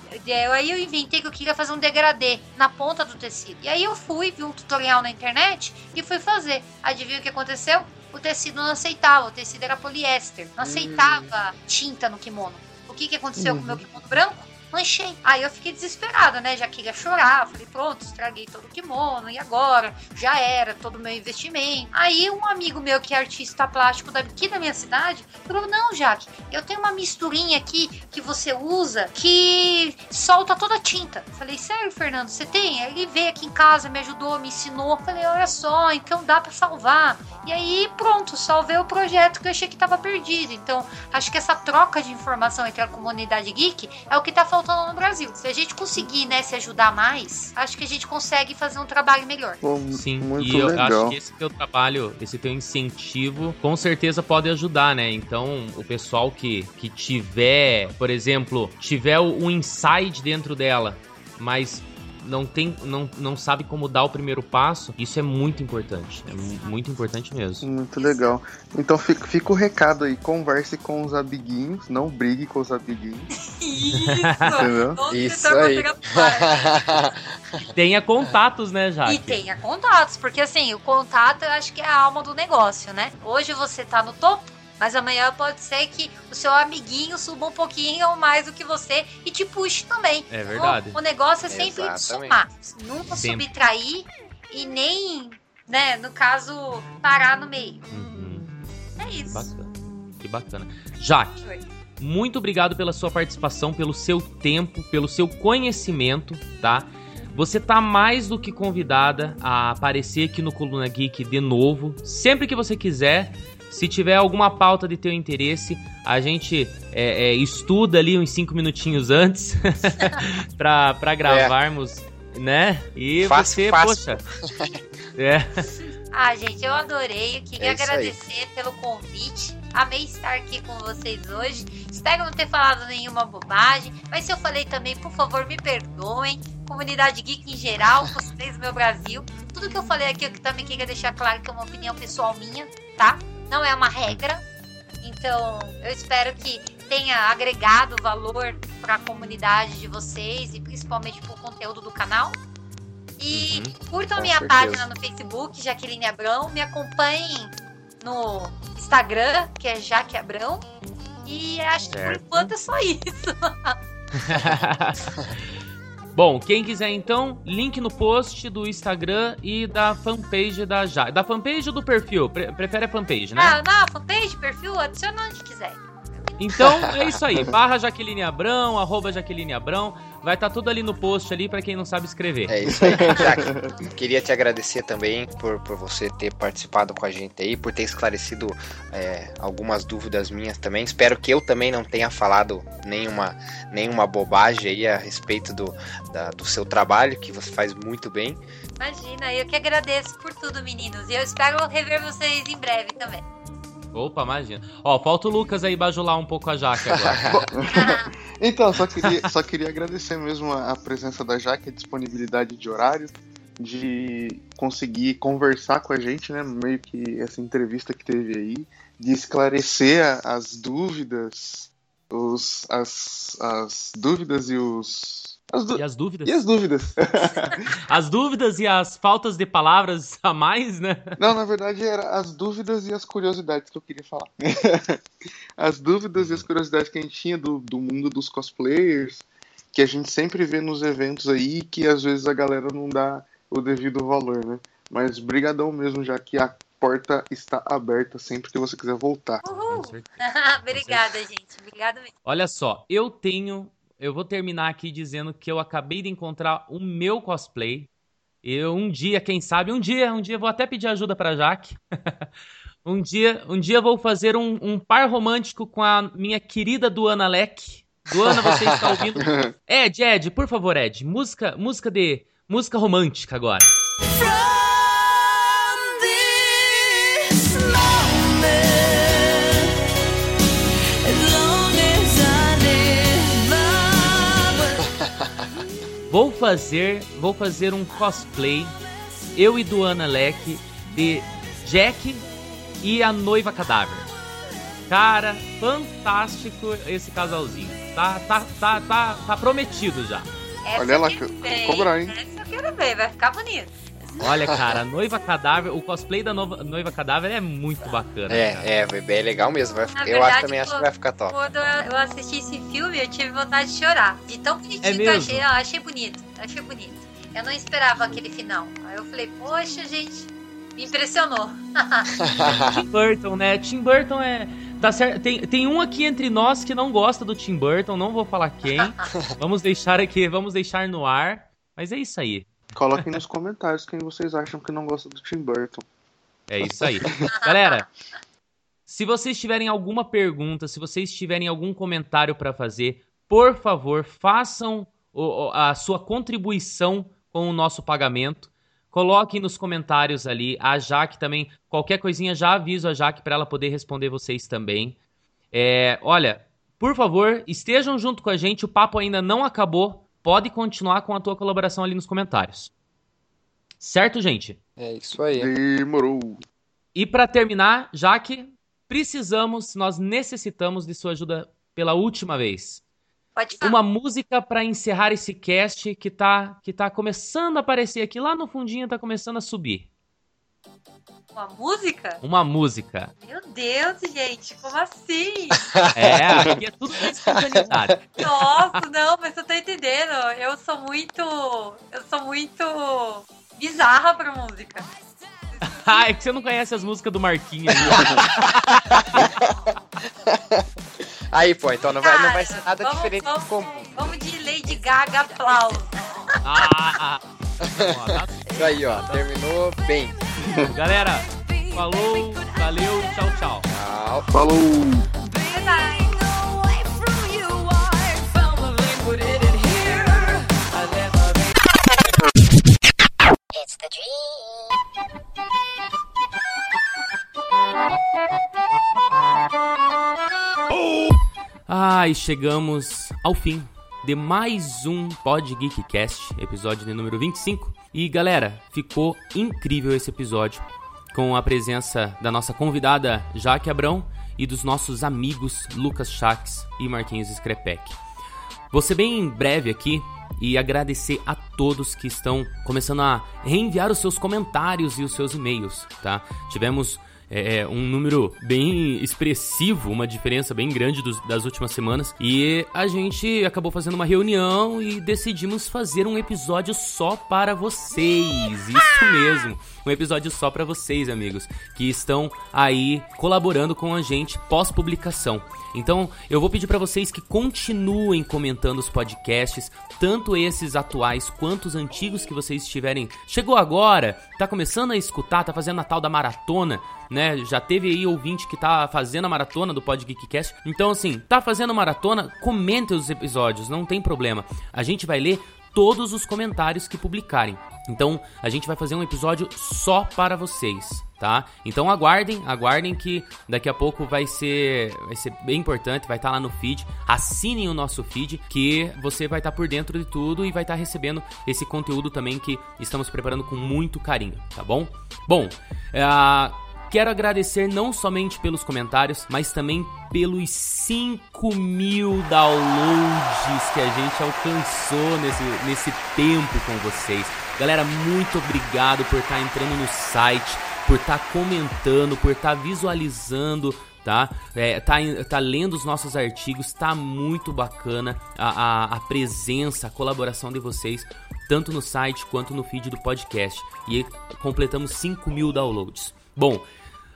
aí eu inventei que eu queria fazer um degradê na ponta do tecido. E aí eu fui, vi um tutorial na internet e fui fazer. Adivinha o que aconteceu? O tecido não aceitava, o tecido era poliéster. Não aceitava tinta no kimono. O que, que aconteceu com o meu kimono branco? Manchei. Aí eu fiquei desesperada, né? Já queria chorar. Falei, pronto, estraguei todo o kimono. E agora? Já era todo o meu investimento. Aí um amigo meu que é artista plástico daqui da minha cidade falou: Não, Jaque, eu tenho uma misturinha aqui que você usa que solta toda a tinta. Falei, sério, Fernando, você tem? Ele veio aqui em casa, me ajudou, me ensinou. Falei, olha só, então dá pra salvar. E aí, pronto, salvei o projeto que eu achei que tava perdido. Então, acho que essa troca de informação entre a comunidade geek é o que tá faltando no Brasil. Se a gente conseguir, né, se ajudar mais, acho que a gente consegue fazer um trabalho melhor. Pô, Sim, muito e eu legal. acho que esse teu trabalho, esse teu incentivo, com certeza pode ajudar, né? Então, o pessoal que, que tiver, por exemplo, tiver o- um insight dentro dela, mas não tem, não, não sabe como dar o primeiro passo, isso é muito importante. É mu- muito importante mesmo. Muito legal. Então fica, fica o recado aí, converse com os amiguinhos, não brigue com os amiguinhos, Isso! entendeu? Isso setor aí. Tenha contatos, né, Jaque? E tenha contatos, porque assim, o contato eu acho que é a alma do negócio, né? Hoje você tá no topo, mas amanhã pode ser que o seu amiguinho suba um pouquinho ou mais do que você e te puxe também. É verdade. O, o negócio é sempre Exatamente. somar, nunca Sempre. subtrair e nem, né, no caso, parar no meio. Uhum. É Que isso. bacana. Que bacana. Jaque, Oi. muito obrigado pela sua participação, pelo seu tempo, pelo seu conhecimento, tá? Você tá mais do que convidada a aparecer aqui no Coluna Geek de novo, sempre que você quiser. Se tiver alguma pauta de teu interesse, a gente é, é, estuda ali uns cinco minutinhos antes pra, pra gravarmos, né? E Fácil, você, fácil. poxa. É. Ah, gente, eu adorei. Eu queria É isso aí. agradecer pelo convite. Amei estar aqui com vocês hoje. Espero não ter falado nenhuma bobagem. Mas se eu falei também, por favor, me perdoem. Comunidade geek em geral, vocês do meu Brasil. Tudo que eu falei aqui, eu também queria deixar claro que é uma opinião pessoal minha, tá? Não é uma regra. Então, eu espero que tenha agregado valor para a comunidade de vocês e principalmente para o conteúdo do canal. E Uhum. curtam minha certeza. página no Facebook, Jaqueline Abrão. Me acompanhem no Instagram, que é Jaque Abrão. E acho que por Certo. enquanto é só isso. Bom, quem quiser então, link no post do Instagram e da fanpage da Ja. Da fanpage ou do perfil? Pre- prefere a fanpage, né? Ah, na fanpage, perfil, adiciona onde quiser. Então é isso aí. Barra Jaqueline Abrão, arroba Jaqueline Abrão. Vai estar tudo ali no post ali pra quem não sabe escrever. É isso aí, Jaque. Queria te agradecer também por, por você ter participado com a gente aí, por ter esclarecido é, algumas dúvidas minhas também. Espero que eu também não tenha falado nenhuma, nenhuma bobagem aí a respeito do, da- do seu trabalho, que você faz muito bem. Imagina, eu que agradeço por tudo, meninos. E eu espero rever vocês em breve também. Opa, imagina. Ó, falta o Lucas aí bajular um pouco a Jaque agora. Então, só queria, só queria agradecer mesmo a, a presença da Jaque, a disponibilidade de horário, de conseguir conversar com a gente, né? Meio que essa entrevista que teve aí, de esclarecer a- as dúvidas, os, as, as dúvidas e os. As du- E as dúvidas? e as dúvidas? As dúvidas e as faltas de palavras a mais, né? Não, na verdade era as dúvidas e as curiosidades que eu queria falar. as dúvidas e as curiosidades que a gente tinha do, do mundo dos cosplayers, que a gente sempre vê nos eventos aí, que às vezes a galera não dá o devido valor, né? Mas brigadão mesmo, já que a porta está aberta sempre que você quiser voltar. Uhul. Com certeza. Obrigada, gente. Obrigada mesmo. Olha só, eu tenho. Eu vou terminar aqui dizendo que eu acabei de encontrar o meu cosplay. Eu um dia, quem sabe, um dia, um dia vou até pedir ajuda pra Jaque. um dia, um dia vou fazer um, um par romântico com a minha querida Duana Leck. Duana, você está ouvindo? Ed, Ed, por favor, Ed, música, música de música romântica agora. Vou fazer, vou fazer um cosplay eu e Duana Leck de Jack e a noiva cadáver. Cara, fantástico esse casalzinho. Tá, tá, tá, tá, tá prometido já. Essa Olha lá, cobrar, hein? Essa eu quero ver, vai ficar bonito. Olha, cara, a noiva cadáver, o cosplay da nova- noiva cadáver é muito bacana. cara. É, é, bem legal mesmo. vai- eu verdade, acho também acho que vai ficar top. Quando eu assisti esse filme, eu tive vontade de chorar. De tão bonitinho É que eu achei. Eu achei bonito. Achei bonito. Eu não esperava aquele final. Aí eu falei, poxa, gente, me impressionou. Tim Burton, né? Tim Burton é. Tá certo. Tem, tem um aqui entre nós que não gosta do Tim Burton, não vou falar quem. vamos deixar aqui, vamos deixar no ar. Mas é isso aí. Coloquem nos comentários quem vocês acham que não gosta do Tim Burton. É isso aí. Galera, se vocês tiverem alguma pergunta, se vocês tiverem algum comentário pra fazer, por favor, façam a sua contribuição com o nosso pagamento. Coloquem nos comentários ali. A Jaque também, qualquer coisinha, já aviso a Jaque para ela poder responder vocês também. É, olha, por favor, estejam junto com a gente. O papo ainda não acabou. Pode continuar com a tua colaboração ali nos comentários. Certo, gente? É isso aí. Demorou. E para terminar, já que precisamos, nós necessitamos de sua ajuda pela última vez. Pode falar. Uma música para encerrar esse cast que tá que tá começando a aparecer aqui lá no fundinho, tá começando a subir. Uma música? Uma música. Meu Deus, gente, como assim? É, aqui é tudo na espontaneidade. Nossa, não, mas eu tô entendendo. Eu sou muito. Eu sou muito bizarra pra música. Ah, é que você não conhece as músicas do Marquinhos. ali. Aí, pô, então não vai, não vai ser nada vamos- diferente vamos, do comum. Vamos de Lady Gaga aplauso. Ah, tá- Isso aí, ó. Terminou bem. Galera, falou, valeu, tchau, tchau. Tchau. Falou! Verdade. It's the dream. Ah, chegamos ao fim de mais um Pod Geekcast, episódio de número 25. E galera, ficou incrível esse episódio com a presença da nossa convidada Jaque Abrão e dos nossos amigos Lucas Chaves e Marquinhos Screpec. Vou ser bem breve aqui e agradecer a todos que estão começando a reenviar os seus comentários e os seus e-mails, tá? Tivemos é, um número bem expressivo, uma diferença bem grande dos- das últimas semanas. E a gente acabou fazendo uma reunião e decidimos fazer um episódio só para vocês. Isso mesmo, um episódio só para vocês, amigos, que estão aí colaborando com a gente pós-publicação. Então, eu vou pedir para vocês que continuem comentando os podcasts, tanto esses atuais quanto os antigos que vocês estiverem. Chegou agora, tá começando a escutar, tá fazendo a tal da maratona, né? Já teve aí ouvinte que tá fazendo a maratona do Pod Geekcast. Então, assim, tá fazendo maratona, comente os episódios, não tem problema. A gente vai ler todos os comentários que publicarem. Então, a gente vai fazer um episódio só para vocês, tá? Então aguardem, aguardem que daqui a pouco vai ser, vai ser bem importante, vai estar lá no feed. Assinem o nosso feed que você vai estar por dentro de tudo e vai estar recebendo esse conteúdo também que estamos preparando com muito carinho, tá bom? Bom, uh, Quero agradecer não somente pelos comentários, mas também pelos 5 mil downloads que a gente alcançou nesse, nesse tempo com vocês. Galera, muito obrigado por estar tá entrando no site, por estar tá comentando, por estar tá visualizando tá? É, tá, tá lendo os nossos artigos, tá muito bacana a, a, a, presença, a colaboração de vocês, tanto no site quanto no feed do podcast. E completamos 5 mil downloads. Bom,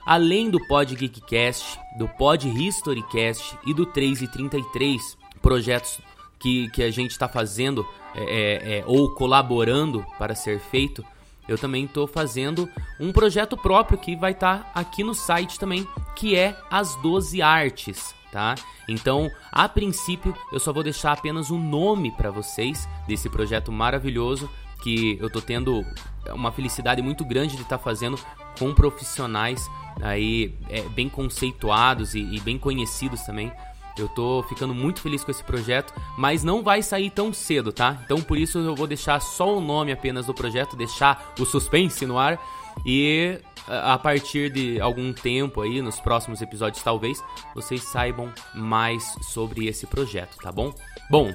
além do Pod Geekcast, do Pod Historycast e do 3 e 33, projetos que, que a gente está fazendo é, é, é, ou colaborando para ser feito, eu também estou fazendo um projeto próprio que vai estar tá aqui no site também, que é as 12 artes, tá? Então, a princípio, eu só vou deixar apenas o nome para vocês desse projeto maravilhoso que eu estou tendo uma felicidade muito grande de estar tá fazendo com profissionais aí é, bem conceituados e, e bem conhecidos também. Eu tô ficando muito feliz com esse projeto, mas não vai sair tão cedo, tá? Então por isso eu vou deixar só o nome apenas do projeto, deixar o suspense no ar e a partir de algum tempo aí, nos próximos episódios talvez, vocês saibam mais sobre esse projeto, tá bom? Bom,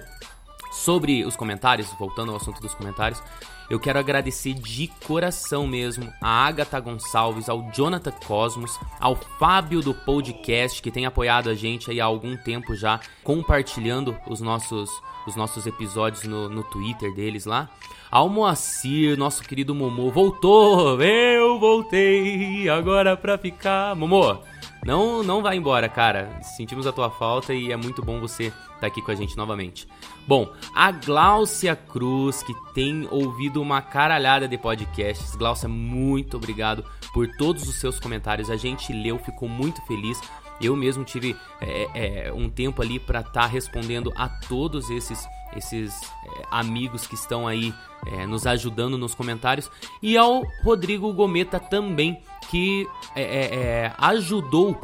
sobre os comentários, voltando ao assunto dos comentários, eu quero agradecer de coração mesmo a Agatha Gonçalves, ao Jonathan Cosmos, ao Fábio do podcast que tem apoiado a gente aí há algum tempo já, compartilhando os nossos, os nossos episódios no, no Twitter deles lá. Ao Moacir, nosso querido Momô, voltou! Eu voltei agora pra ficar. Momô, não, não vai embora, cara. Sentimos a tua falta e é muito bom você estar tá aqui com a gente novamente. Bom, a Gláucia Cruz, que tem ouvido uma caralhada de podcasts. Gláucia, muito obrigado por todos os seus comentários. A gente leu, ficou muito feliz. Eu mesmo tive é, é, um tempo ali para estar tá respondendo a todos esses esses é, amigos que estão aí é, nos ajudando nos comentários e ao Rodrigo Gometa também que é, é, é, ajudou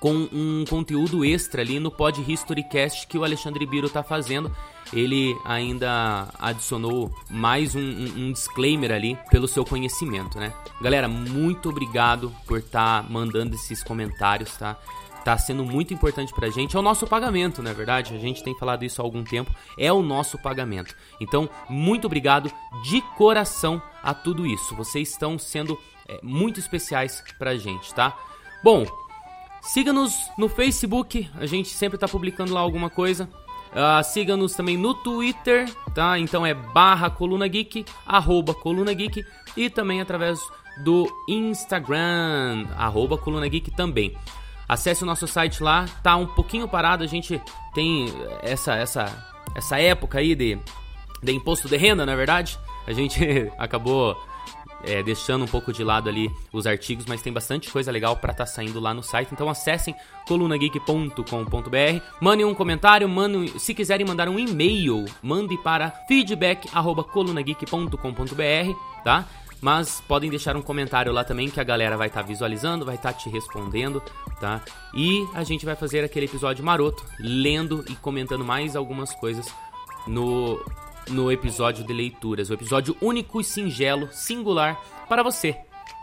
com um conteúdo extra ali no Pod Historycast que o Alexandre Biro está fazendo. Ele ainda adicionou mais um, um, um, disclaimer ali pelo seu conhecimento, né? Galera, muito obrigado por estar tá mandando esses comentários, tá? Tá sendo muito importante pra gente. É o nosso pagamento, não é verdade? A gente tem falado isso há algum tempo. É o nosso pagamento. Então, muito obrigado de coração a tudo isso. Vocês estão sendo é, muito especiais pra gente, tá? Bom, siga-nos no Facebook, a gente sempre tá publicando lá alguma coisa. Uh, siga-nos também no Twitter, tá? Então é barra Coluna Geek, arroba Coluna Geek e também através do Instagram, arroba Coluna Geek também. Acesse o nosso site lá, tá um pouquinho parado, a gente tem essa essa essa época aí de, de imposto de renda, na é verdade. A gente acabou é, deixando um pouco de lado ali os artigos, mas tem bastante coisa legal para estar tá saindo lá no site. Então acessem colunageek.com.br, mandem um comentário, mandem, se quiserem mandar um e-mail, mande para feedback@colunageek.com.br, tá? Mas podem deixar um comentário lá também que a galera vai estar tá visualizando, vai estar tá te respondendo, tá? E a gente vai fazer aquele episódio maroto, lendo e comentando mais algumas coisas no no episódio de leituras, o um episódio único e singelo, singular para você,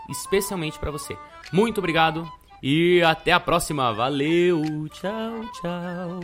especialmente para você. Muito obrigado e até a próxima. Valeu, tchau, tchau.